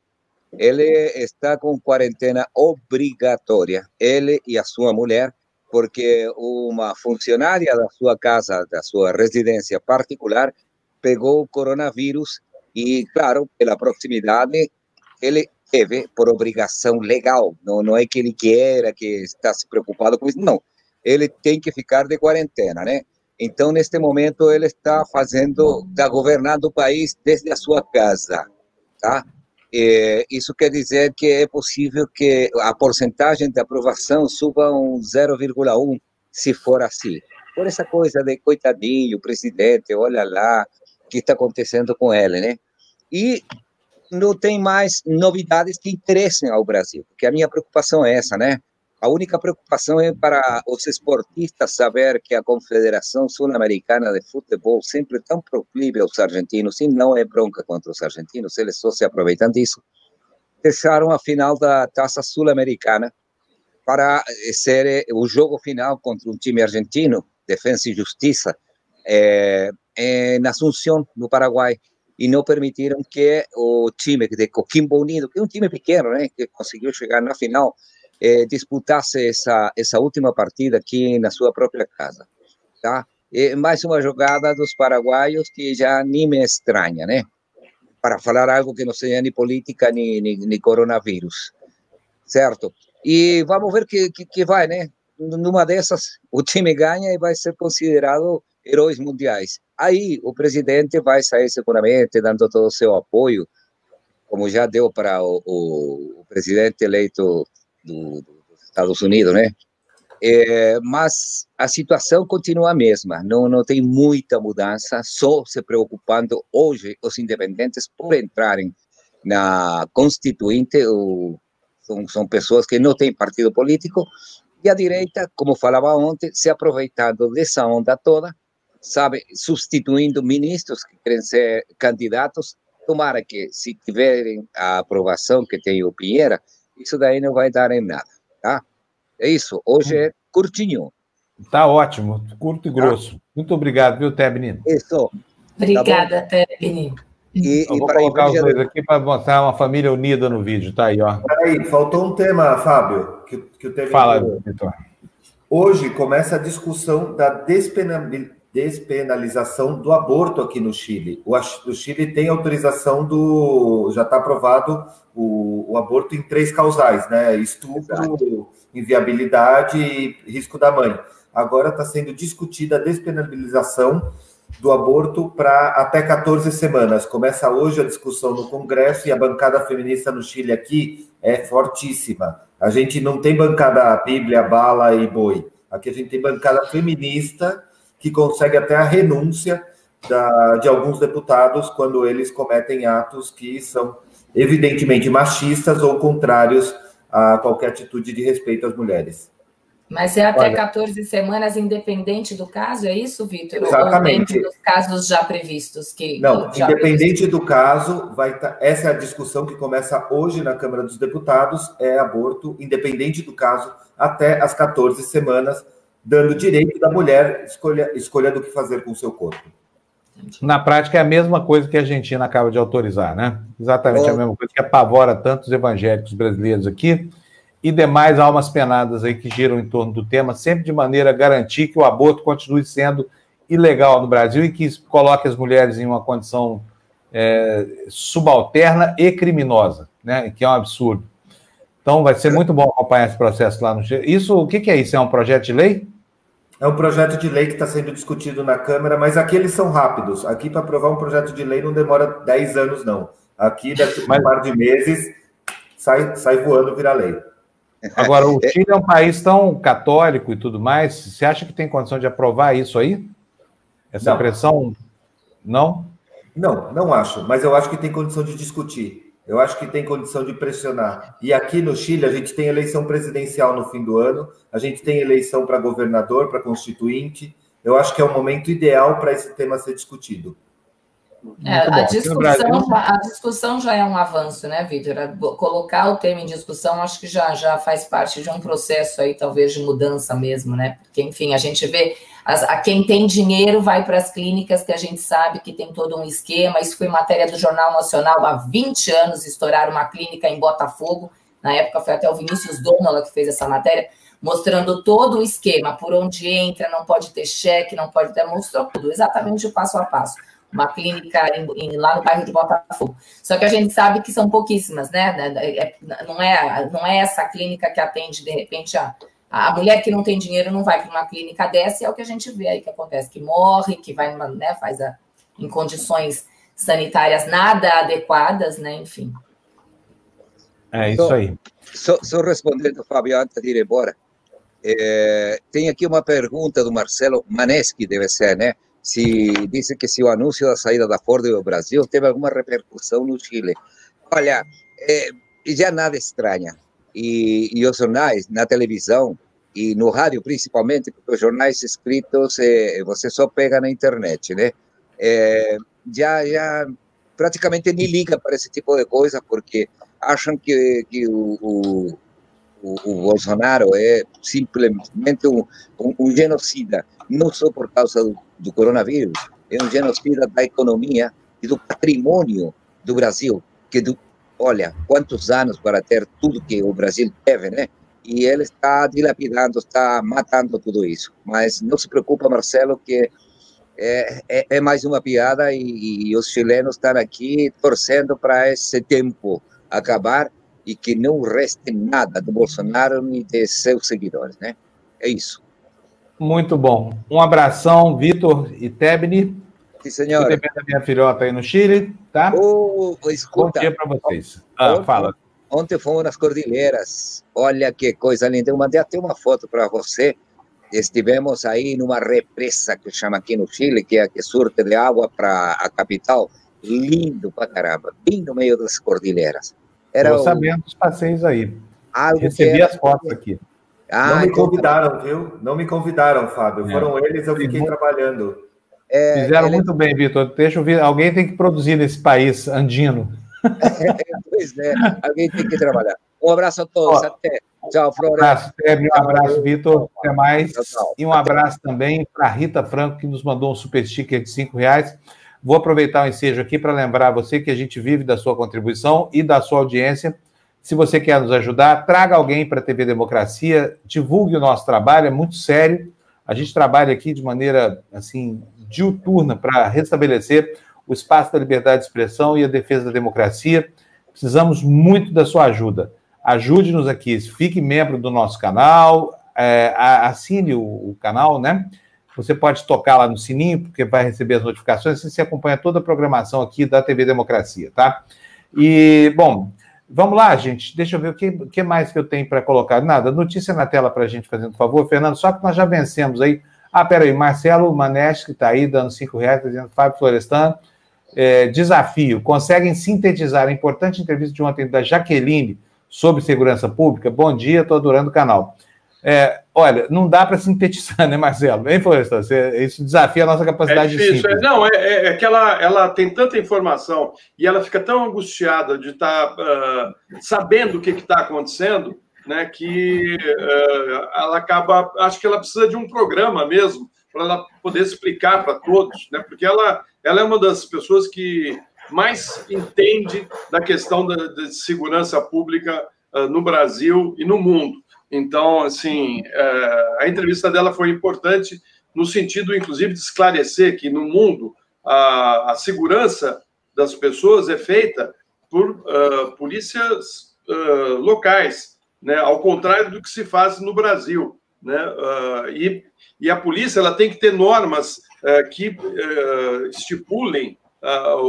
S7: Ele está com quarentena obrigatória, ele e a sua mulher, porque uma funcionária da sua casa, da sua residência particular, pegou o coronavírus e, claro, pela proximidade, ele deve, por obrigação legal, não, não é que ele queira, que está se preocupado com isso, não. Ele tem que ficar de quarentena, né? Então, neste momento, ele está fazendo, está governando o país desde a sua casa, tá? É, isso quer dizer que é possível que a porcentagem de aprovação suba um 0,1 se for assim. Por essa coisa de coitadinho, presidente, olha lá o que está acontecendo com ele, né? E não tem mais novidades que interessem ao Brasil, porque a minha preocupação é essa, né? A única preocupação é para os esportistas saber que a Confederação Sul-Americana de Futebol, sempre tão proclive aos argentinos, e não é bronca contra os argentinos, eles só se aproveitam disso, deixaram a final da Taça Sul-Americana para ser o jogo final contra um time argentino, Defensa e Justiça, é, é, na Assunção, no Paraguai, e não permitiram que o time de Coquimbo Unido, que é um time pequeno, né, que conseguiu chegar na final, eh, disputasse essa, essa última partida aqui na sua própria casa, tá? E mais uma jogada dos paraguaios que já nem me estranha, né? Para falar algo que não seja nem política nem, nem, nem coronavírus, certo? E vamos ver que, que, que vai, né? Numa dessas, o time ganha e vai ser considerado heróis mundiais. Aí o presidente vai sair seguramente dando todo o seu apoio, como já deu para o, o, o presidente eleito do, dos Estados Unidos, né? É, mas a situação continua a mesma, não, não tem muita mudança, só se preocupando hoje os independentes por entrarem na Constituinte, ou, são, são pessoas que não têm partido político, e a direita, como falava ontem, se aproveitando dessa onda toda, sabe, substituindo ministros que querem ser candidatos, tomara que, se tiverem a aprovação que tem o Pinheira, isso daí não vai dar em nada, tá? É isso. Hoje é curtinho.
S1: Tá ótimo, curto e grosso. Tá? Muito obrigado, viu, Tebni?
S7: Isso.
S2: Obrigada, tá Tebni.
S1: E, Eu vou colocar os dois aqui para mostrar uma família unida no vídeo, tá aí, ó.
S5: Peraí, faltou um tema, Fábio, que, que o Tebni...
S1: Fala, Vitor.
S5: Hoje começa a discussão da despenalização despenalização do aborto aqui no Chile. O, o Chile tem autorização do. Já está aprovado o, o, aborto em três causais, né? Estupro, Exato. inviabilidade e risco da mãe. Agora está sendo discutida a despenalização do aborto para até 14 semanas. Começa hoje a discussão no Congresso e a bancada feminista no Chile aqui é fortíssima. A gente não tem bancada Bíblia, bala e boi. Aqui a gente tem bancada feminista que consegue até a renúncia da, de alguns deputados quando eles cometem atos que são evidentemente machistas ou contrários a qualquer atitude de respeito às mulheres.
S2: Mas é até Olha, 14 semanas, independente do caso, é isso, Vitor?
S5: Exatamente.
S2: Ou dos casos já previstos? Que,
S5: Não, independente do caso, vai tá, essa é a discussão que começa hoje na Câmara dos Deputados, é aborto, independente do caso, até as 14 semanas, dando direito da mulher escolha, escolha do que fazer com o seu corpo.
S1: Na prática, é a mesma coisa que a Argentina acaba de autorizar, né? Exatamente é. a mesma coisa que apavora tantos evangélicos brasileiros aqui e demais almas penadas aí que giram em torno do tema, sempre de maneira a garantir que o aborto continue sendo ilegal no Brasil e que coloque as mulheres em uma condição é, subalterna e criminosa, né? Que é um absurdo. Então, vai ser muito bom acompanhar esse processo lá no. Isso, o que, que é isso? É um projeto de lei?
S5: É um projeto de lei que está sendo discutido na Câmara, mas aqui eles são rápidos. Aqui, para aprovar um projeto de lei, não demora 10 anos, não. Aqui, daqui a um par de meses, sai, sai voando virar lei.
S1: Agora, o Chile é um país tão católico e tudo mais. Você acha que tem condição de aprovar isso aí? Essa não. pressão? Não?
S5: Não, não acho. Mas eu acho que tem condição de discutir. Eu acho que tem condição de pressionar. E aqui no Chile, a gente tem eleição presidencial no fim do ano, a gente tem eleição para governador, para constituinte. Eu acho que é o momento ideal para esse tema ser discutido.
S2: É, a, discussão, a discussão já é um avanço, né, Vitor? Colocar o tema em discussão acho que já, já faz parte de um processo aí, talvez, de mudança mesmo, né? Porque, enfim, a gente vê as, a quem tem dinheiro vai para as clínicas que a gente sabe que tem todo um esquema. Isso foi matéria do Jornal Nacional há 20 anos, estourar uma clínica em Botafogo. Na época foi até o Vinícius Donola que fez essa matéria, mostrando todo o esquema, por onde entra, não pode ter cheque, não pode ter, mostrou tudo, exatamente o passo a passo uma clínica em, em, lá no bairro de Botafogo. Só que a gente sabe que são pouquíssimas, né? É, é, não é, não é essa clínica que atende, de repente, a, a mulher que não tem dinheiro não vai para uma clínica dessa, e é o que a gente vê aí que acontece, que morre, que vai, né, faz a, em condições sanitárias nada adequadas, né? Enfim.
S1: É isso aí.
S7: Só, só respondendo, Fábio, antes de ir embora. É, tem aqui uma pergunta do Marcelo Maneschi, deve ser, né? se disse que se o anúncio da saída da Ford do Brasil teve alguma repercussão no Chile. Olha, é, já nada estranha. E, e, os jornais, na televisão e no rádio principalmente, porque os jornais escritos é, você só pega na internet, né? É, já, já praticamente nem liga para esse tipo de coisa, porque acham que, que o, o, o Bolsonaro é simplesmente um, um, um genocida, não só por causa do do coronavírus, é um genocida da economia e do patrimônio do Brasil, que do, olha, quantos anos para ter tudo que o Brasil teve, né? E ele está dilapidando, está matando tudo isso. Mas não se preocupa, Marcelo, que é, é, é mais uma piada e, e os chilenos estão aqui torcendo para esse tempo acabar e que não reste nada do Bolsonaro nem de seus seguidores, né? É isso.
S1: Muito bom. Um abração, Vitor e Tebni.
S7: Sim, senhora.
S1: Cuide da minha filhota aí no Chile, tá?
S7: Oh, escuta,
S1: bom dia para vocês. Ah,
S7: ontem,
S1: fala.
S7: Ontem fomos nas Cordilheiras. Olha que coisa linda. Eu mandei até uma foto para você. Estivemos aí numa represa que chama aqui no Chile, que é a que surte de água para a capital. Lindo pra caramba, bem no meio das cordilheiras.
S1: Era Estou sabendo dos passeios aí. Algo Recebi as fotos aqui.
S5: Ah, não me então tá convidaram, viu? Não me convidaram, Fábio. É. Foram eles, eu fiquei trabalhando.
S1: É, Fizeram muito bem, Vitor. Deixa eu ver. Alguém tem que produzir nesse país andino.
S7: pois é, alguém tem que trabalhar. Um abraço a todos. Ó, Até. Tchau, Flora.
S1: Um abraço, Febre. Um abraço, Vitor. Até mais. Tchau, tchau. E um abraço também para Rita Franco, que nos mandou um super sticker de cinco reais. Vou aproveitar o ensejo aqui para lembrar você que a gente vive da sua contribuição e da sua audiência. Se você quer nos ajudar, traga alguém para a TV Democracia, divulgue o nosso trabalho, é muito sério. A gente trabalha aqui de maneira assim diuturna para restabelecer o espaço da liberdade de expressão e a defesa da democracia. Precisamos muito da sua ajuda. Ajude-nos aqui, fique membro do nosso canal, é, assine o, o, canal, né? Você pode tocar lá no sininho, porque vai receber as notificações, e você acompanha toda a programação aqui da TV Democracia, tá? E, bom, Vamos lá, gente. Deixa eu ver o que, que mais que eu tenho para colocar. Nada, notícia na tela para a gente, fazendo favor. Fernando, só que nós já vencemos aí. Ah, peraí, Marcelo Manes, que está aí dando cinco reais, tá dizendo Fábio Florestan. É, desafio: conseguem sintetizar a importante entrevista de ontem da Jaqueline sobre segurança pública? Bom dia, estou adorando o canal. É, olha, não dá para sintetizar, né, Marcelo? Hein, Florestan? Isso desafia a nossa capacidade é difícil, de síntese.
S3: É, não, é, é, é, que ela, ela tem tanta informação e ela fica tão angustiada de estar tá, uh, sabendo o que está acontecendo, né, que uh, ela acaba... Acho que ela precisa de um programa mesmo para ela poder explicar para todos, né, porque ela, ela é uma das pessoas que mais entende da questão da, da segurança pública uh, no Brasil e no mundo. Então, assim, é, a entrevista dela foi importante no sentido, inclusive, de esclarecer que no mundo a, a segurança das pessoas é feita por uh, polícias uh, locais, né? ao contrário do que se faz no Brasil. Né? Uh, e, e a polícia ela tem que ter normas que estipulem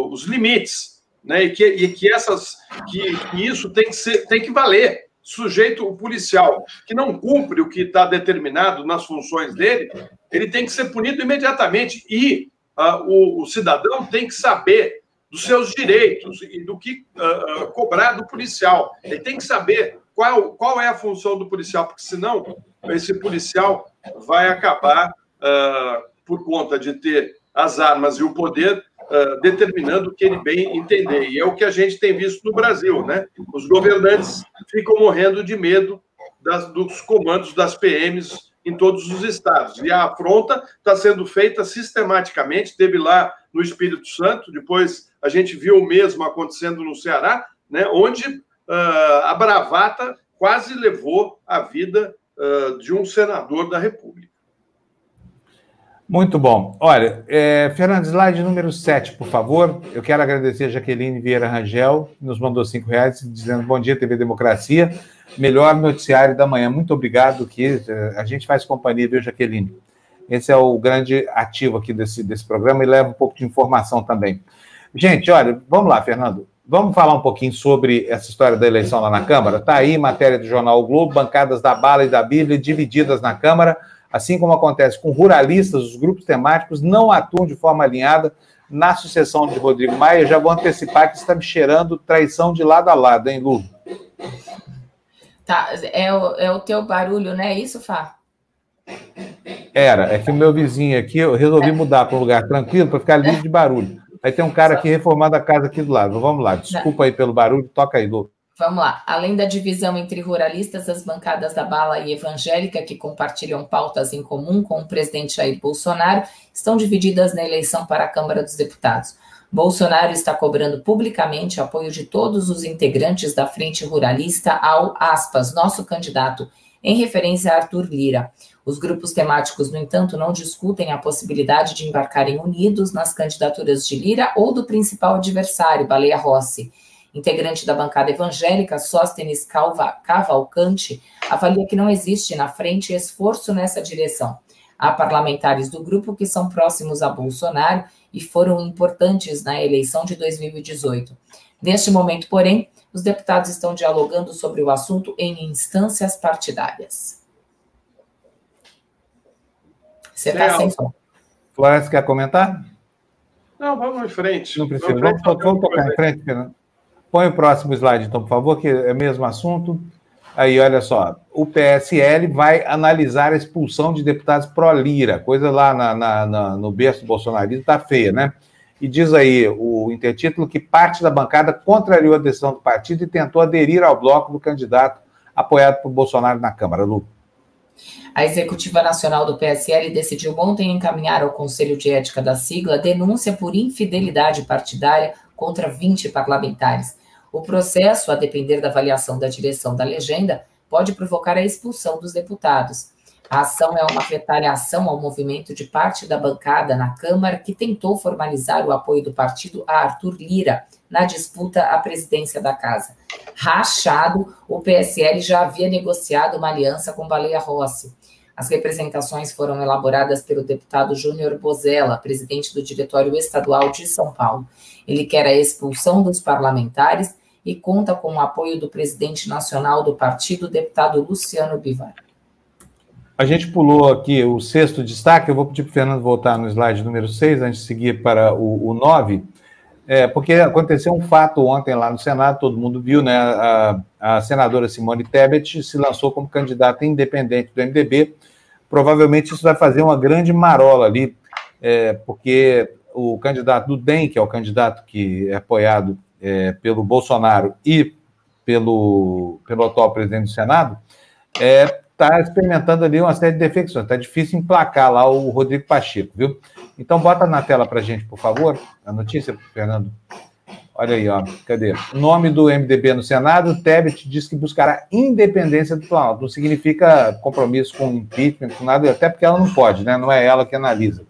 S3: os limites, né? e, que, e que, essas, que, que isso tem que, ser, tem que valer sujeito, policial, que não cumpre o que está determinado nas funções dele, ele tem que ser punido imediatamente. E uh, o, o, cidadão tem que saber dos seus direitos e do que uh, cobrar do policial. Ele tem que saber qual, qual é a função do policial, porque senão esse policial vai acabar, uh, por conta de ter as armas e o poder, uh, determinando o que ele bem entender. E é o que a gente tem visto no Brasil, né? Os governantes ficam morrendo de medo das, dos comandos das PMs em todos os estados. E a afronta está sendo feita sistematicamente, teve lá no Espírito Santo, depois a gente viu o mesmo acontecendo no Ceará, né, onde uh, a bravata quase levou a vida uh, de um senador da República.
S1: Muito bom. Olha, é, Fernando, slide número 7, por favor. Eu quero agradecer a Jaqueline Vieira Rangel, que nos mandou cinco reais, dizendo bom dia, TV Democracia, melhor noticiário da manhã. Muito obrigado, que eh, a gente faz companhia, viu, Jaqueline? Esse é o grande ativo aqui desse, desse programa e leva um pouco de informação também. Gente, olha, vamos lá, Fernando. Vamos falar um pouquinho sobre essa história da eleição lá na Câmara? Está aí, matéria do jornal o Globo, bancadas da bala e da Bíblia divididas na Câmara, assim como acontece com ruralistas, os grupos temáticos não atuam de forma alinhada na sucessão de Rodrigo Maia. Eu já vou antecipar que está me cheirando traição de lado a lado, hein, Lu?
S2: Tá, é o, é o teu barulho, né? É isso, Fá?
S1: Era, é que o meu vizinho aqui, eu resolvi mudar para um lugar tranquilo para ficar livre de barulho. Aí tem um cara aqui reformando a casa aqui do lado. Vamos lá, desculpa aí pelo barulho, toca aí, Lu.
S2: Vamos lá. Além da divisão entre ruralistas, as bancadas da bala e evangélica, que compartilham pautas em comum com o presidente Jair Bolsonaro, estão divididas na eleição para a Câmara dos Deputados. Bolsonaro está cobrando publicamente apoio de todos os integrantes da Frente Ruralista ao, aspas, nosso candidato, em referência a Arthur Lira. Os grupos temáticos, no entanto, não discutem a possibilidade de embarcarem unidos nas candidaturas de Lira ou do principal adversário, Baleia Rossi. Integrante da bancada evangélica, Sóstenes Cavalcante avalia que não existe na frente esforço nessa direção. Há parlamentares do grupo que são próximos a Bolsonaro e foram importantes na eleição de 2018. Neste momento, porém, os deputados estão dialogando sobre o assunto em instâncias partidárias. Você está sem som.
S1: Floresta, quer comentar?
S3: Não, vamos em frente.
S1: Não precisa. Vamos, vamos, vamos tocar em frente, Fernando. Põe o próximo slide, então, por favor, que é o mesmo assunto. Aí, olha só, o PSL vai analisar a expulsão de deputados pró-Lira, coisa lá na, na, na, no berço do bolsonarismo está feia, né? E diz aí o intertítulo que parte da bancada contrariou a decisão do partido e tentou aderir ao bloco do candidato apoiado por Bolsonaro na Câmara. Lu.
S2: A Executiva Nacional do PSL decidiu ontem encaminhar ao Conselho de Ética da sigla denúncia por infidelidade partidária contra 20 parlamentares. O processo, a depender da avaliação da direção da legenda, pode provocar a expulsão dos deputados. A ação é uma retaliação ao movimento de parte da bancada na Câmara que tentou formalizar o apoio do partido a Arthur Lira na disputa à presidência da casa. Rachado, o PSL já havia negociado uma aliança com Baleia Rossi. As representações foram elaboradas pelo deputado Júnior Bozella, presidente do Diretório Estadual de São Paulo. Ele quer a expulsão dos parlamentares e conta com o apoio do presidente nacional do partido, deputado Luciano Bivar.
S1: A gente pulou aqui o sexto destaque, eu vou pedir para o Fernando voltar no slide número 6, antes de seguir para o, o 9, é, porque aconteceu um fato ontem lá no Senado, todo mundo viu, né? A, a senadora Simone Tebet se lançou como candidata independente do MDB. Provavelmente isso vai fazer uma grande marola ali, é, porque o candidato do DEM, que é o candidato que é apoiado é, pelo Bolsonaro e pelo, pelo atual presidente do Senado, é, está experimentando ali uma série de defecções. Está difícil emplacar lá o Rodrigo Pacheco, viu? Então, bota na tela para gente, por favor, a notícia, Fernando. Olha aí, ó. Cadê? Nome do MDB no Senado, Tebet diz que buscará independência do Planalto. Não significa compromisso com impeachment, com nada, até porque ela não pode, né? Não é ela que analisa,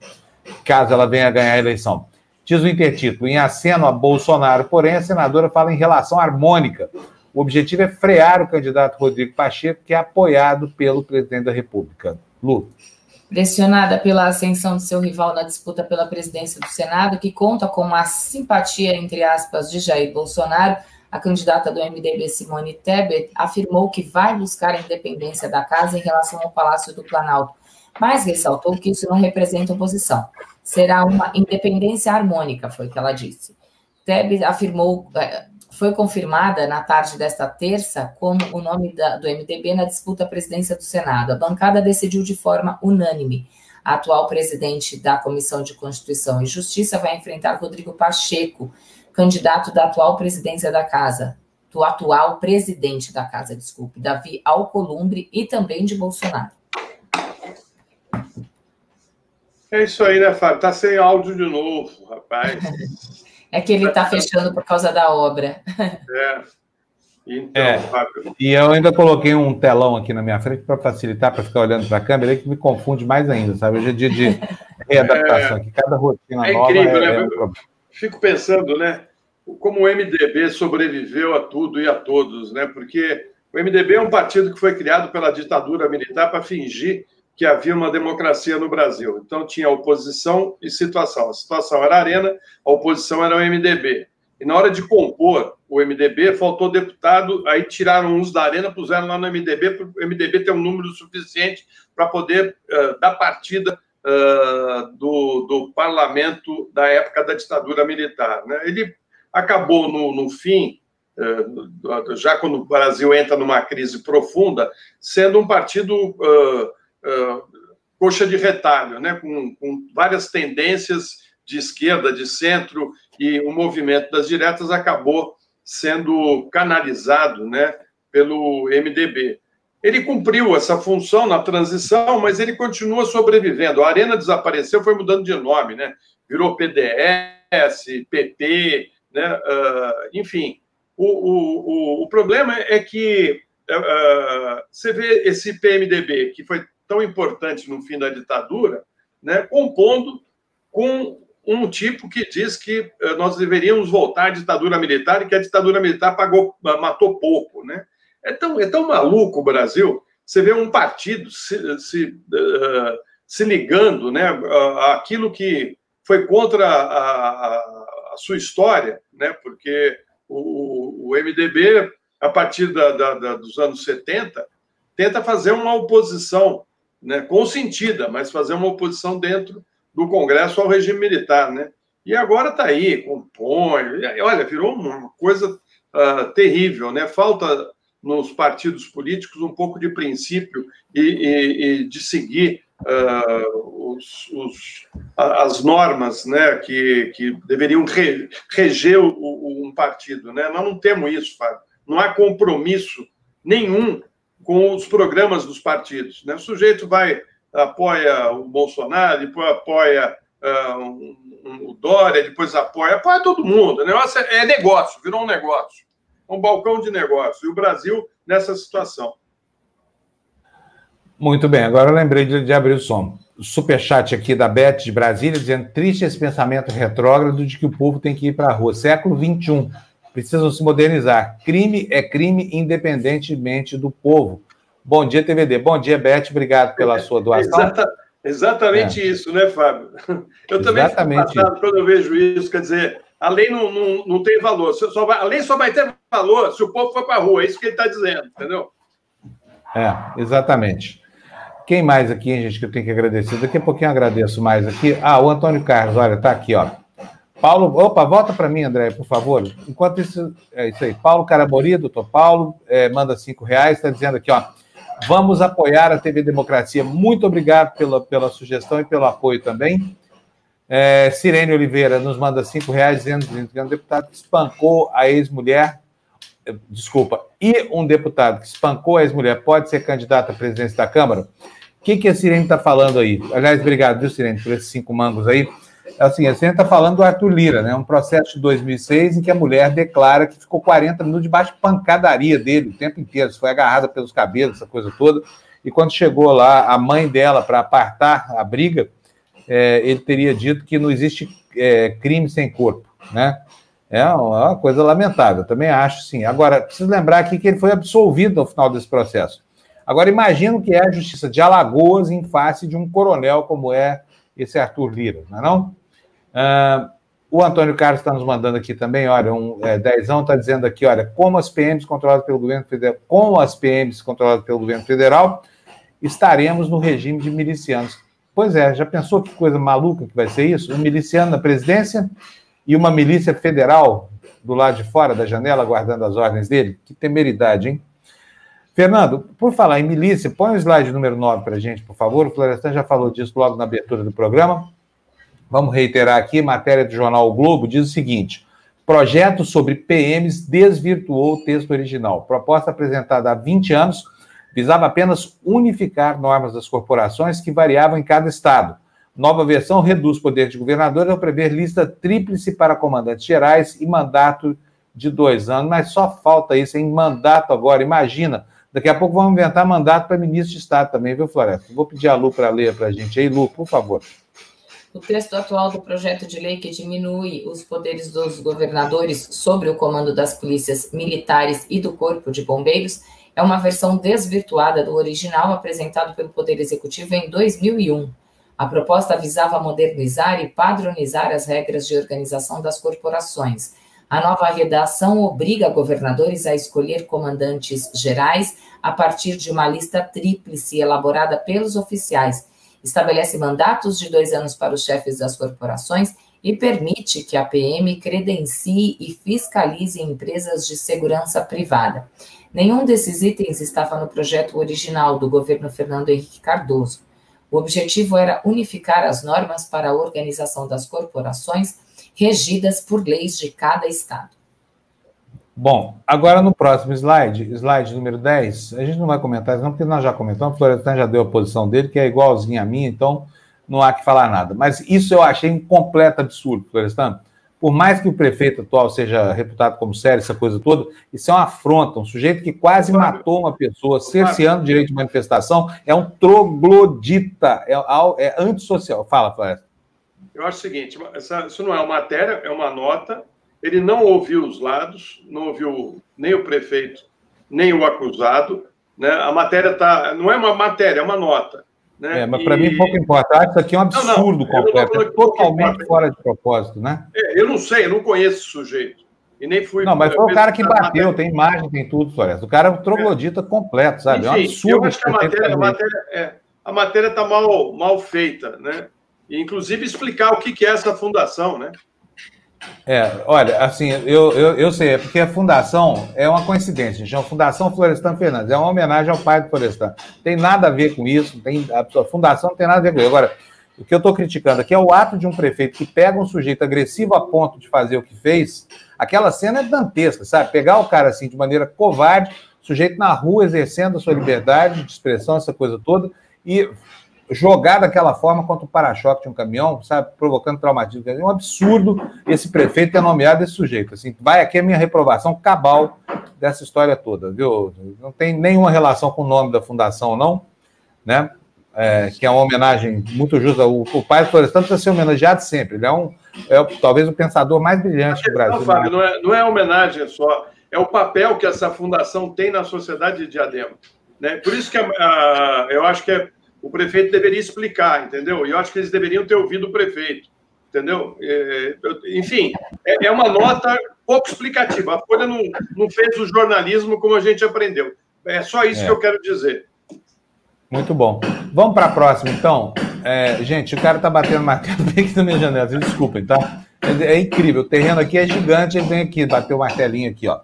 S1: caso ela venha a ganhar a eleição. Diz o intertítulo, em aceno a Bolsonaro, porém, a senadora fala em relação harmônica o objetivo é frear o candidato Rodrigo Pacheco, que é apoiado pelo presidente da República. Lu.
S2: Pressionada pela ascensão de seu rival na disputa pela presidência do Senado, que conta com a simpatia, entre aspas, de Jair Bolsonaro, A candidata do MDB, Simone Tebet, afirmou que vai buscar a independência da casa em relação ao Palácio do Planalto, mas ressaltou que isso não representa oposição. Será uma independência harmônica, foi o que ela disse. Tebet afirmou, é, foi confirmada na tarde desta terça como o nome da, do MDB na disputa à presidência do Senado. A bancada decidiu de forma unânime. A atual presidente da Comissão de Constituição e Justiça vai enfrentar Rodrigo Pacheco, candidato da atual presidência da Casa, do atual presidente da Casa, desculpe, Davi Alcolumbre e também de Bolsonaro.
S3: É isso aí, né, Fábio? Tá sem áudio de novo, rapaz.
S2: é que ele está fechando por causa da obra. É.
S1: Então, é. E eu ainda coloquei um telão aqui na minha frente para facilitar, para ficar olhando para a câmera, que me confunde mais ainda, sabe? Hoje é dia de readaptação, é, aqui cada rotina
S3: é nova incrível, é, né? É Fico pensando, né? como o MDB sobreviveu a tudo e a todos, né? Porque o MDB é um partido que foi criado pela ditadura militar para fingir que havia uma democracia no Brasil. Então tinha oposição e situação. A situação era a Arena, a oposição era o MDB. E na hora de compor o MDB, faltou deputado, aí tiraram uns da Arena, puseram lá no MDB, para o MDB ter um número suficiente para poder uh, dar partida uh, do, do parlamento da época da ditadura militar. Né? Ele acabou no, no fim, eh, já quando o Brasil entra numa crise profunda, sendo um partido coxa de retalho, né, com, com, várias tendências de esquerda, de centro, e o movimento das diretas acabou sendo canalizado né, pelo MDB. Ele cumpriu essa função na transição, mas ele continua sobrevivendo. A Arena desapareceu, foi mudando de nome, né? virou PDS, PP, né? Uh, enfim, o, o, o, problema é que uh, você vê esse PMDB, que foi tão importante no fim da ditadura, né, compondo com um tipo que diz que uh, nós deveríamos voltar à ditadura militar e que a ditadura militar pagou, matou pouco. Né? É, tão, é tão maluco o Brasil. Você vê um partido se, se, se ligando né, àquilo que foi contra a, a sua história, né? porque o, o MDB, a partir da, da, da, dos anos 70, tenta fazer uma oposição né? consentida, mas fazer uma oposição dentro do Congresso ao regime militar. Né? E agora está aí, compõe. Olha, virou uma coisa uh, terrível. Né? Falta nos partidos políticos um pouco de princípio e, e, e de seguir uh, os, os, as normas né, que, que deveriam re, reger o, o, um partido. Né? Nós não temos isso, Fábio. Não há compromisso nenhum com os programas dos partidos. Né? O sujeito vai, apoia o Bolsonaro, depois apoia uh, um, um, o Dória, depois apoia, apoia todo mundo. O negócio é, é negócio, virou um negócio. Um balcão de negócio. E o Brasil nessa situação.
S1: Muito bem, agora eu lembrei de, de abrir o som. Superchat aqui da Beth de Brasília, dizendo: triste esse pensamento retrógrado de que o povo tem que ir para a rua. Século XXI, precisam se modernizar. Crime é crime independentemente do povo. Bom dia, TVD. Bom dia, Beth. Obrigado pela sua doação.
S3: Exata, exatamente é. isso, né, Fábio? Eu também exatamente fico passado quando eu vejo isso. Quer dizer, a lei não, não, não tem valor. Só vai, a lei só vai ter valor se o povo for para a rua. É isso que ele está dizendo, entendeu?
S1: É, exatamente. Quem mais aqui, gente, que eu tenho que agradecer? Daqui a pouquinho eu agradeço mais aqui. Ah, o Antônio Carlos, olha, tá aqui, ó. Paulo, opa, volta para mim, André, por favor. Enquanto isso, é isso aí. Paulo Carabori, doutor Paulo, é, manda cinco reais, está dizendo aqui, ó. Vamos apoiar a TV Democracia. Muito obrigado pela, pela sugestão e pelo apoio também. É, Sirene Oliveira nos manda cinco reais, dizendo que é um deputado que espancou a ex-mulher. Desculpa, e um deputado que espancou a ex-mulher pode ser candidato à presidência da Câmara? que, que a Sirene está falando aí? Aliás, obrigado, viu, Sirene, por esses cinco mangos aí. Assim, a Sirene está falando do Arthur Lira, né? Um processo de 2006 em que a mulher declara que ficou 40 minutos debaixo de pancadaria dele o tempo inteiro, foi agarrada pelos cabelos, essa coisa toda. E quando chegou lá a mãe dela para apartar a briga, é, ele teria dito que não existe é, crime sem corpo, né? É uma coisa lamentável, também acho sim. Agora, preciso lembrar aqui que ele foi absolvido no final desse processo. Agora, imagino que é a justiça de Alagoas em face de um coronel como é esse Arthur Lira, não é não? Ah, o Antônio Carlos está nos mandando aqui também, olha, um é, dezão está dizendo aqui, olha, como as PMs controladas pelo governo federal, com as PMs controladas pelo governo federal, estaremos no regime de milicianos. Pois é, já pensou que coisa maluca que vai ser isso? Um miliciano na presidência e uma milícia federal do lado de fora da janela, guardando as ordens dele? Que temeridade, hein? Fernando, por falar em milícia, põe o slide número 9 para a gente, por favor. O Florestan já falou disso logo na abertura do programa. Vamos reiterar aqui, matéria do jornal o Globo diz o seguinte: projeto sobre PMs desvirtuou o texto original. Proposta apresentada há 20 anos visava apenas unificar normas das corporações que variavam em cada estado. Nova versão reduz o poder de governador ao prever lista tríplice para comandantes gerais e mandato de dois anos. Mas só falta isso em mandato agora. Imagina, daqui a pouco vamos inventar mandato para ministro de Estado também, viu, Floresta? Vou pedir a Lu para ler para a gente aí. Lu, por favor.
S2: O texto atual do projeto de lei que diminui os poderes dos governadores sobre o comando das polícias militares e do Corpo de Bombeiros é uma versão desvirtuada do original apresentado pelo Poder Executivo em 2001. A proposta visava modernizar e padronizar as regras de organização das corporações. A nova redação obriga governadores a escolher comandantes gerais a partir de uma lista tríplice elaborada pelos oficiais estabelece mandatos de dois anos para os chefes das corporações e permite que a PM credencie e fiscalize empresas de segurança privada. Nenhum desses itens estava no projeto original do governo Fernando Henrique Cardoso. O objetivo era unificar as normas para a organização das corporações regidas por leis de cada estado.
S1: Bom, agora no próximo slide, slide número 10, a gente não vai comentar isso não, porque nós já comentamos, o Florestan já deu a posição dele, que é igualzinha a minha, então não há que falar nada. Mas isso eu achei um completo absurdo, Florestan. Por mais que o prefeito atual seja reputado como sério, essa coisa toda, isso é uma afronta. Um sujeito que quase matou uma pessoa, cerceando o direito de manifestação, é um troglodita, é, é antissocial. Fala, Florestan.
S3: Eu acho o seguinte: essa, isso não é uma matéria, é uma nota ele não ouviu os lados, não ouviu nem o prefeito, nem o acusado. Né? A matéria tá, não é uma matéria, é uma nota. Né?
S1: É, mas para e... mim pouco importa. Isso aqui é um absurdo não, não, completo, é totalmente fora de propósito, né?
S3: É, eu não sei, eu não conheço esse sujeito. E nem fui.
S1: Não, mas foi o cara que bateu, tem imagem, tem tudo, Floresta. O cara é um troglodita é. completo, sabe? Enfim, é um absurdo.
S3: Eu acho que a matéria, a matéria, é, a matéria está mal, mal feita, né? E, inclusive explicar o que, é essa fundação, né?
S1: É, olha, assim, eu, eu, eu sei, é porque a fundação é uma coincidência, gente. A Fundação Florestan Fernandes é uma homenagem ao pai do Florestan. Tem nada a ver com isso, tem, a fundação não tem nada a ver com isso. Agora, o que eu estou criticando aqui é o ato de um prefeito que pega um sujeito agressivo a ponto de fazer o que fez. Aquela cena é dantesca, sabe? Pegar o cara assim de maneira covarde, sujeito na rua exercendo a sua liberdade de expressão, essa coisa toda, e jogar daquela forma contra o para-choque de um caminhão, sabe, provocando traumatismo. É um absurdo esse prefeito ter nomeado esse sujeito. Assim, vai aqui a minha reprovação cabal dessa história toda, viu? Não tem nenhuma relação com o nome da fundação, não, né? É, que é uma homenagem muito justa. O, o pai Florestan precisa ser homenageado sempre. Ele é, um, é talvez o pensador mais brilhante do Brasil.
S3: Não, Fábio, não é, não é homenagem só, é o papel que essa fundação tem na sociedade de Diadema. Né? Por isso que a, a, eu acho que é o prefeito deveria explicar, entendeu? E eu acho que eles deveriam ter ouvido o prefeito, entendeu? É, enfim, é, é, uma nota pouco explicativa. A Folha não, não fez o jornalismo como a gente aprendeu. É só isso é. que eu quero dizer.
S1: Muito bom. Vamos para a próxima, então. É, gente, o cara está batendo martelo bem aqui na minha janela. Desculpem, tá? É, é, incrível. O terreno aqui é gigante. Ele vem aqui, bateu o martelinho aqui, ó.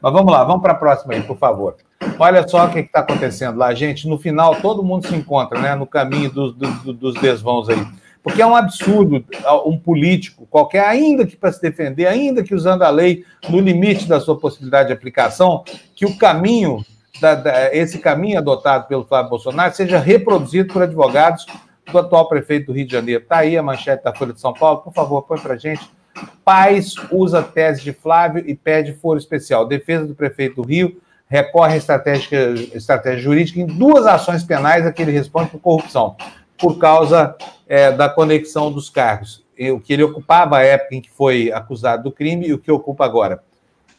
S1: Mas vamos lá, vamos para a próxima aí, por favor. Olha só o que está acontecendo lá, gente. No final, todo mundo se encontra, né? No caminho dos, dos, dos desvãos aí. Porque é um absurdo um político qualquer, ainda que para se defender, ainda que usando a lei no limite da sua possibilidade de aplicação, que o caminho, da, da, esse caminho adotado pelo Flávio Bolsonaro, seja reproduzido por advogados do atual prefeito do Rio de Janeiro. Está aí a manchete da Folha de São Paulo. Por favor, põe para gente. Paz usa tese de Flávio e pede foro especial. Defesa do prefeito do Rio recorre à estratégia, estratégia jurídica em duas ações penais a que ele responde por corrupção, por causa é, da conexão dos cargos. O que ele ocupava à época em que foi acusado do crime e o que ocupa agora.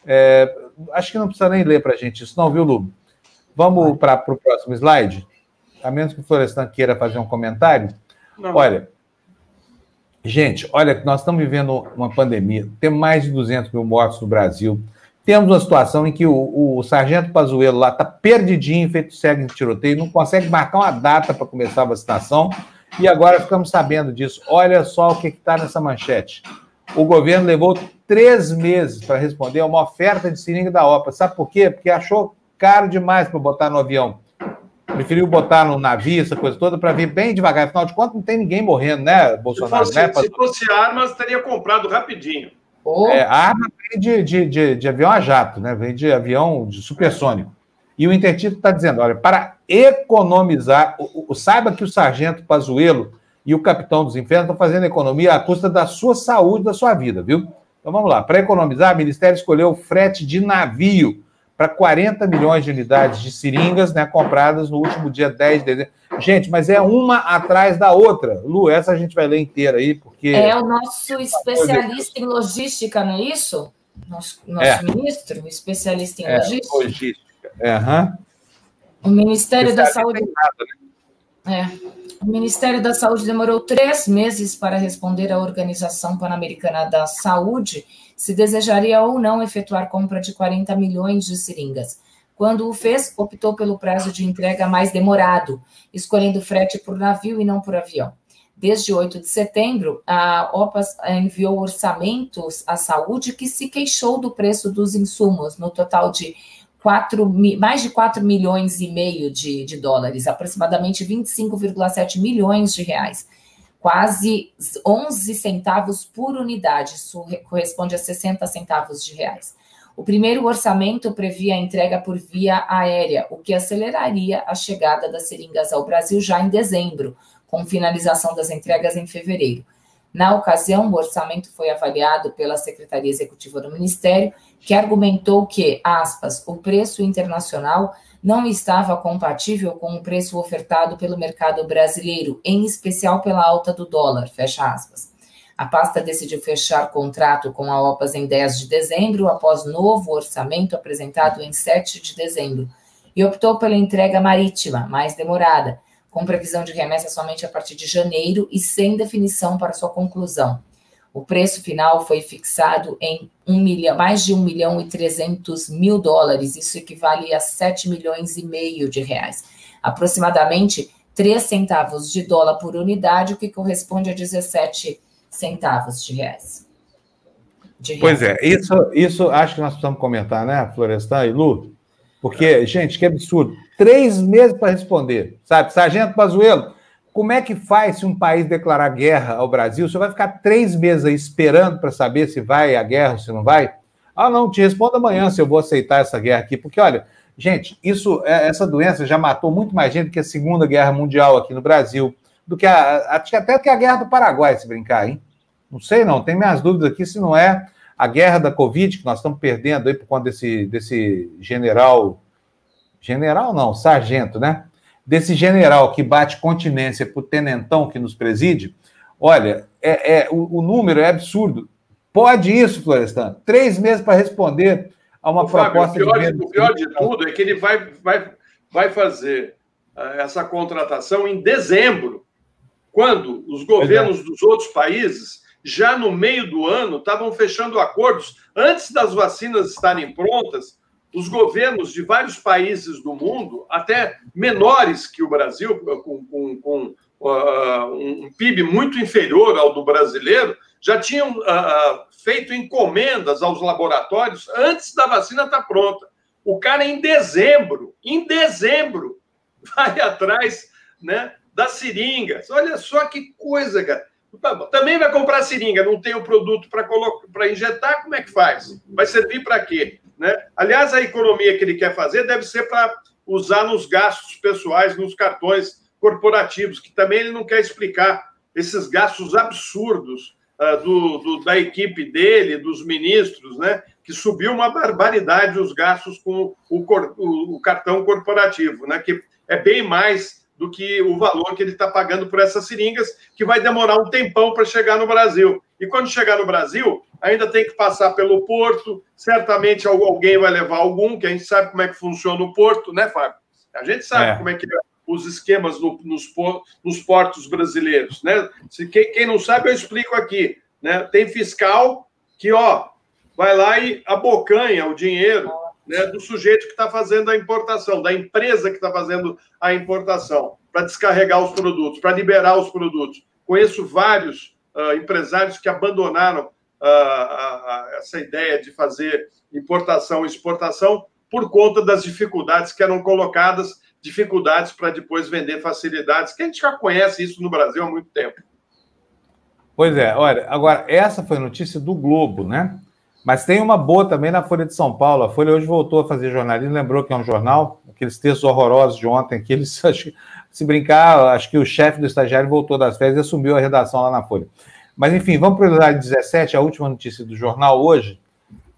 S1: É, acho que não precisa nem ler para a gente isso, não, viu, Lu? Vamos para o próximo slide? A menos que o Florestan queira fazer um comentário. Não. Olha, Gente, olha, nós estamos vivendo uma pandemia, temos mais de 200 mil mortos no Brasil. Temos uma situação em que o, o sargento Pazuello lá está perdidinho, feito cego de tiroteio, não consegue marcar uma data para começar a vacinação. E agora ficamos sabendo disso. Olha só o que está nessa manchete. O governo levou três meses para responder a uma oferta de seringa da OPA. Sabe por quê? Porque achou caro demais para botar no avião. Preferiu botar no navio, essa coisa toda, para vir bem devagar. Afinal de contas, não tem ninguém morrendo, né, Bolsonaro?
S3: Se
S1: fosse,
S3: né, se fosse armas, teria comprado rapidinho.
S1: Oh. É, a arma vem de, de, de, de, avião a jato, né? Vem de avião de supersônico. E o intertítulo está dizendo: olha, para economizar, o, o, saiba que o sargento Pazuello e o capitão dos infernos estão fazendo economia à custa da sua saúde, da sua vida, viu? Então vamos lá. Para economizar, o Ministério escolheu frete de navio para 40 milhões de unidades de seringas né, compradas no último dia 10 de dezembro. Gente, mas é uma atrás da outra. Lu, essa a gente vai ler inteira aí, porque.
S2: É o nosso especialista em logística, não é isso? Nosso, nosso é. ministro, especialista em é, logística. Logística.
S1: Uhum.
S2: O Ministério da Saúde. Nada, né? É. O Ministério da Saúde demorou três meses para responder à Organização Pan-Americana da Saúde se desejaria ou não efetuar compra de 40 milhões de seringas. Quando o fez, optou pelo prazo de entrega mais demorado, escolhendo frete por navio e não por avião. Desde 8 de setembro, a OPAS enviou orçamentos à saúde que se queixou do preço dos insumos, no total de 4, mais de 4 milhões e meio de, de dólares, aproximadamente 25,7 milhões de reais, quase 11 centavos por unidade, isso corresponde a 60 centavos de reais. O primeiro orçamento previa a entrega por via aérea, o que aceleraria a chegada das seringas ao Brasil já em dezembro, com finalização das entregas em fevereiro. Na ocasião, o orçamento foi avaliado pela Secretaria Executiva do Ministério, que argumentou que, aspas, o preço internacional não estava compatível com o preço ofertado pelo mercado brasileiro, em especial pela alta do dólar, fecha aspas. A pasta decidiu fechar contrato com a OPAS em 10 de dezembro, após novo orçamento apresentado em 7 de dezembro, e optou pela entrega marítima, mais demorada, com previsão de remessa somente a partir de janeiro e sem definição para sua conclusão. O preço final foi fixado em um milhão, mais de 1 milhão e 300 mil dólares, isso equivale a 7 milhões e meio de reais. Aproximadamente 3 centavos de dólar por unidade, o que corresponde a 17 centavos de reais.
S1: De. Pois é, isso, isso acho que nós precisamos comentar, né, Florestan e Lu? Porque, gente, que absurdo. Três meses para responder, sabe? Sargento Pazuello, como é que faz se um país declarar guerra ao Brasil? Você vai ficar três meses aí esperando para saber se vai a guerra ou se não vai? Ah, não, te respondo amanhã se eu vou aceitar essa guerra aqui. Porque, olha, gente, isso, é, essa doença já matou muito mais gente que a Segunda Guerra Mundial aqui no Brasil, do que a, até que a Guerra do Paraguai, se brincar, hein? Não sei, não. Tem minhas dúvidas aqui se não é a guerra da Covid, que nós estamos perdendo aí por conta desse, desse general. General não, sargento, né? Desse general que bate continência para o tenentão que nos preside. Olha, é, é o, o, número é absurdo. Pode isso, Florestan? Três meses para responder a uma proposta
S3: Fábio, o pior, de. O pior de tudo é que ele vai, vai, vai fazer uh, essa contratação em dezembro, quando os governos é. dos outros países já no meio do ano, estavam fechando acordos. Antes das vacinas estarem prontas, os governos de vários países do mundo, até menores que o Brasil, com, com, com uh, um PIB muito inferior ao do brasileiro, já tinham uh, feito encomendas aos laboratórios antes da vacina estar tá pronta. O cara, em dezembro, em dezembro, vai atrás né, das seringas. Olha só que coisa, cara. Também vai comprar seringa, não tem o produto para injetar, como é que faz? Vai servir para quê? Né? Aliás, a economia que ele quer fazer deve ser para usar nos gastos pessoais, nos cartões corporativos, que também ele não quer explicar esses gastos absurdos uh, do, do, da equipe dele, dos ministros, né? que subiu uma barbaridade os gastos com o, o, o cartão corporativo, né? que é bem mais do que o valor que ele está pagando por essas seringas, que vai demorar um tempão para chegar no Brasil. E quando chegar no Brasil, ainda tem que passar pelo porto, certamente alguém vai levar algum, que a gente sabe como é que funciona o porto, né, Fábio? A gente sabe é. como é que é os esquemas no, nos, nos, portos brasileiros. Né? Se, quem, quem, não sabe, eu explico aqui. Né? Tem fiscal que ó, vai lá e abocanha o dinheiro né, do sujeito que está fazendo a importação, da empresa que está fazendo a importação, para descarregar os produtos, para liberar os produtos. Conheço vários uh, empresários que abandonaram uh, uh, essa ideia de fazer importação e exportação por conta das dificuldades que eram colocadas, dificuldades para depois vender facilidades, que a gente já conhece isso no Brasil há muito tempo.
S1: Pois é, olha, agora, essa foi notícia do Globo, né? Mas tem uma boa também na Folha de São Paulo. A Folha hoje voltou a fazer jornalismo, lembrou que é um jornal, aqueles textos horrorosos de ontem, que eles, se brincar, acho que o chefe do estagiário voltou das férias e assumiu a redação lá na Folha. Mas, enfim, vamos para o slide 17, a última notícia do jornal hoje.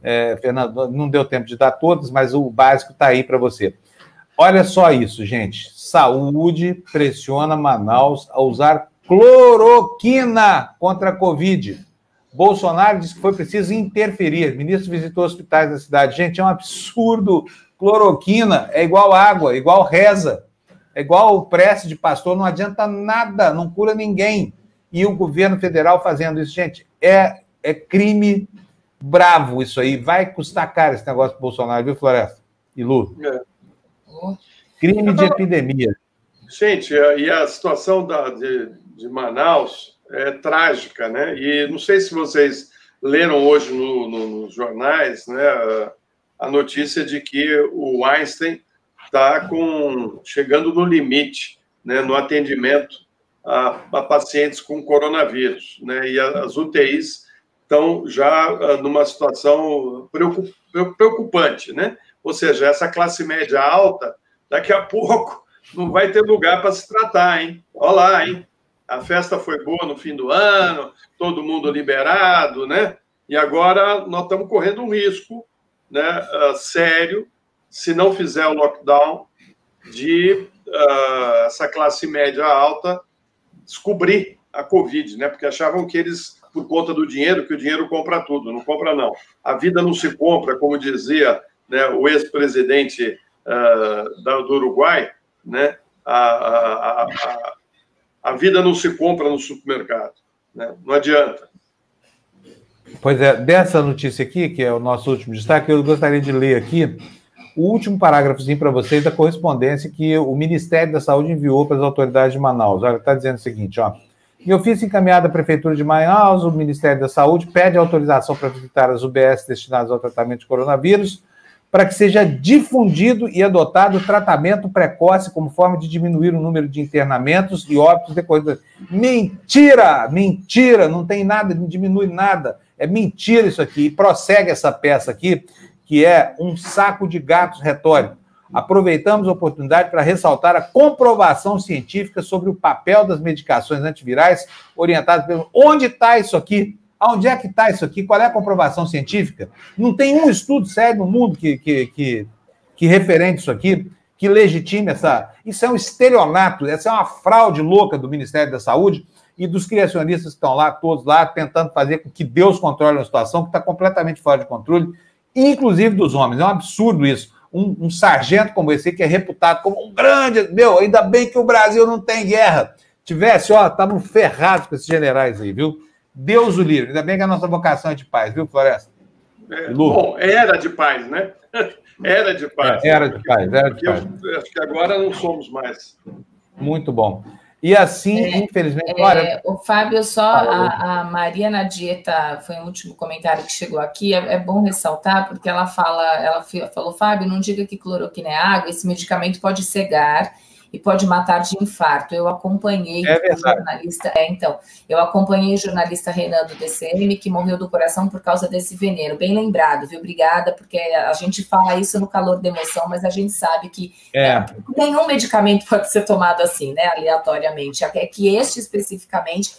S1: É, Fernando, não deu tempo de dar todas, mas o básico está aí para você. Olha só isso, gente. Saúde pressiona Manaus a usar cloroquina contra a Covid. Bolsonaro disse que foi preciso interferir. O ministro visitou hospitais da cidade. Gente, é um absurdo. Cloroquina é igual água, igual reza, é igual prece de pastor, não adianta nada, não cura ninguém. E o governo federal fazendo isso, gente, é, é crime bravo isso aí. Vai custar caro esse negócio para Bolsonaro, viu, Floresta? E Lu? É. Crime de epidemia.
S3: Gente, e a situação da, de, de Manaus, é, trágica, né? E não sei se vocês leram hoje no, no, nos jornais, né, a notícia de que o Einstein está chegando no limite, né, no atendimento a, a pacientes com coronavírus, né? E as UTIs estão já ah, numa situação preocupante, né? Ou seja, essa classe média alta, daqui a pouco não vai ter lugar para se tratar, hein? Olha lá, hein? A festa foi boa no fim do ano, todo mundo liberado, né? E agora nós estamos correndo um risco né, uh, sério, se não fizer o lockdown, de uh, essa classe média alta descobrir a Covid, né? Porque achavam que eles, por conta do dinheiro, que o dinheiro compra tudo. Não compra, não. A vida não se compra, como dizia né, o ex-presidente uh, do Uruguai, né? A, a, a, a vida não se compra no supermercado. Né? Não adianta.
S1: Pois é, dessa notícia aqui, que é o nosso último destaque, eu gostaria de ler aqui o último parágrafozinho para vocês da correspondência que o Ministério da Saúde enviou para as autoridades de Manaus. Olha, está dizendo o seguinte, ó. Em ofício encaminhado à Prefeitura de Manaus, o Ministério da Saúde pede autorização para visitar as UBS destinadas ao tratamento de coronavírus para que seja difundido e adotado tratamento precoce como forma de diminuir o número de internamentos e óbitos decorrentes. Mentira! Mentira! Não tem nada, não diminui nada. É mentira isso aqui. E prossegue essa peça aqui, que é um saco de gatos retórico. Aproveitamos a oportunidade para ressaltar a comprovação científica sobre o papel das medicações antivirais orientadas pelo. Onde está isso aqui? Onde é que está isso aqui? Qual é a comprovação científica? Não tem um estudo sério no mundo que, que, que, que referente isso aqui, que legitime essa. Isso é um estelionato, essa é uma fraude louca do Ministério da Saúde e dos criacionistas que estão lá, todos lá, tentando fazer com que Deus controle a situação que está completamente fora de controle, inclusive dos homens. É um absurdo isso. Um, um, sargento como esse, que é reputado como um grande. Meu, ainda bem que o Brasil não tem guerra. Tivesse, ó, estavam ferrados com esses generais aí, viu? Deus o livre. Ainda bem que a nossa vocação é de paz, viu, Floresta?
S3: É, bom, era de paz, né? Era de paz.
S1: É, era de paz, era de paz.
S3: Eu, acho que agora não somos mais.
S1: Muito bom. E assim, é, infelizmente. É, olha...
S2: O Fábio, só a, a Maria na dieta, foi o último comentário que chegou aqui. É, é, bom ressaltar, porque ela fala, ela falou, Fábio, não diga que cloroquina é água, esse medicamento pode cegar e pode matar de infarto. Eu acompanhei é o jornalista, é, então, eu acompanhei o jornalista Renan do DCM, que morreu do coração por causa desse veneno. Bem lembrado, viu? Obrigada, porque a gente fala isso no calor da emoção, mas a gente sabe que é. É, nenhum medicamento pode ser tomado assim, né? Aleatoriamente. É que este especificamente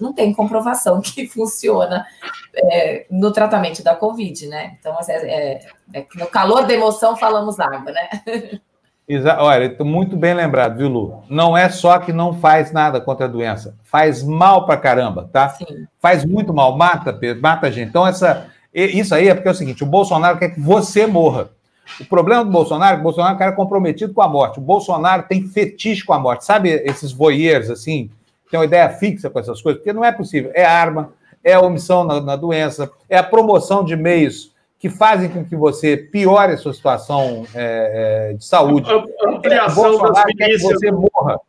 S2: não tem comprovação que funciona é, no tratamento da Covid, né? Então, é, é, é, no calor da emoção falamos água, né?
S1: Exa Olha, muito bem lembrado, viu, Lu? Não é só que não faz nada contra a doença, faz mal pra caramba, tá? Sim. Faz muito mal, mata, mata a gente. Então, essa, isso aí é porque é o seguinte: o Bolsonaro quer que você morra. O problema do Bolsonaro é que o Bolsonaro é um cara comprometido com a morte. O Bolsonaro tem fetiche com a morte. Sabe esses voyeurs, assim, tem uma ideia fixa com essas coisas? Porque não é possível. É arma, é a omissão na, na doença, é a promoção de meios que fazem com que você piore a sua situação é, é, de saúde.
S3: Ampliação das milícias. você morra.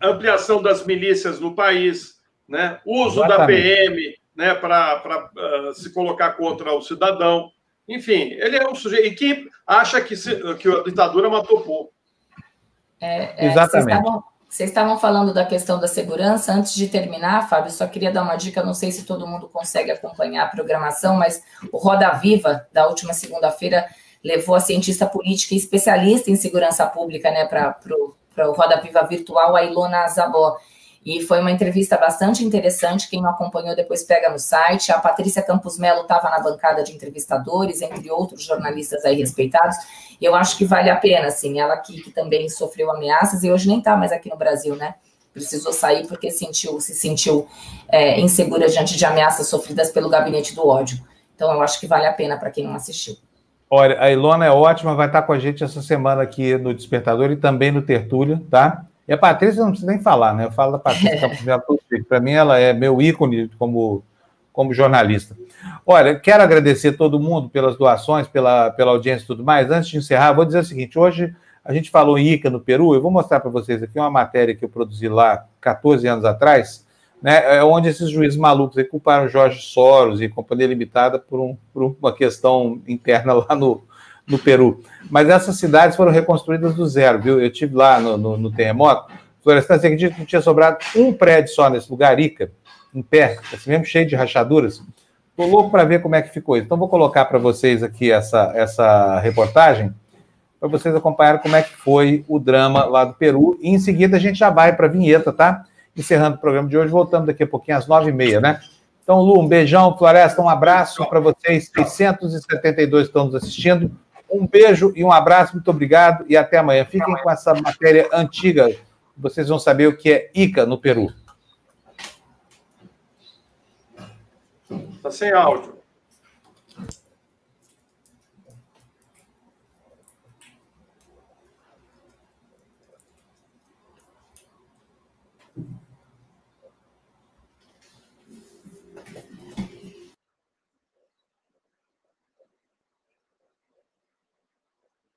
S3: Ampliação das milícias no país, né? uso Exatamente. da PM né, para uh, ah, se colocar contra o cidadão. Enfim, ele é um sujeito. E que acha que, se, que a ditadura matou pouco.
S2: É, é, Exatamente. Vocês estavam, vocês estavam falando da questão da segurança. Antes de terminar, Fábio, só queria dar uma dica. Não sei se todo mundo consegue acompanhar a programação, mas o Roda Viva, da última segunda-feira, levou a cientista política e especialista em segurança pública né, para o Roda Viva virtual, a Ilona Zabó. E foi uma entrevista bastante interessante. Quem não acompanhou, depois pega no site. A Patrícia Campos Melo estava na bancada de entrevistadores, entre outros jornalistas aí respeitados. Eu acho que vale a pena, assim. Ela aqui que também sofreu ameaças e hoje nem está mais aqui no Brasil, né? Precisou sair porque sentiu, se sentiu é, insegura diante de ameaças sofridas pelo gabinete do ódio. Então, eu acho que vale a pena para quem não assistiu.
S1: Olha, a Ilona é ótima, vai estar com a gente essa semana aqui no Despertador e também no Tertúlia, tá? E a Patrícia não precisa nem falar, né? Eu falo da Patrícia Campos Para mim, ela é meu ícone como, como jornalista. Olha, quero agradecer todo mundo pelas doações, pela, pela audiência e tudo mais. Antes de encerrar, vou dizer o seguinte: hoje a gente falou em Ica no Peru. Eu vou mostrar para vocês aqui uma matéria que eu produzi lá 14 anos atrás, né? É onde esses juízes malucos aí culparam Jorge Soros e Companhia Limitada por, um, por uma questão interna lá no, no Peru. Mas essas cidades foram reconstruídas do zero, viu? Eu tive lá no, no, no terremoto. Florestan, você acredita que tinha sobrado um prédio só nesse lugar, Ica, em pé, assim mesmo cheio de rachaduras? Estou louco para ver como é que ficou isso. Então, vou colocar para vocês aqui essa, essa reportagem, para vocês acompanharem como é que foi o drama lá do Peru. E em seguida a gente já vai para a vinheta, tá? Encerrando o programa de hoje, voltamos daqui a pouquinho às nove e meia, né? Então, Lu, um beijão, Floresta, um abraço para vocês. 672 estão nos assistindo. Um beijo e um abraço, muito obrigado e até amanhã. Fiquem com essa matéria antiga, vocês vão saber o que é Ica no Peru.
S3: Está sem áudio.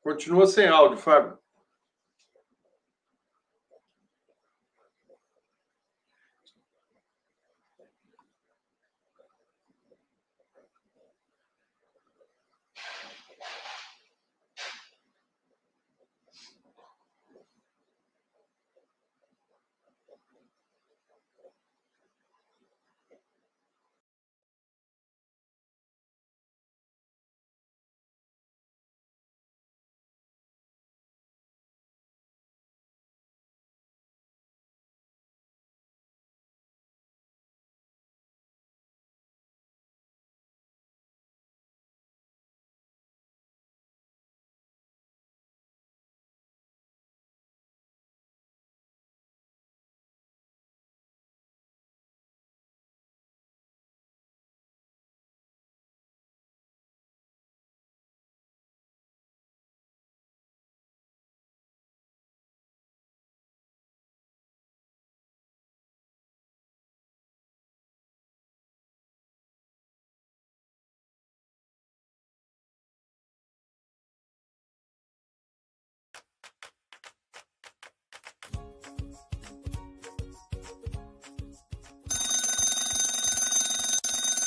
S3: Continua sem áudio, Fábio.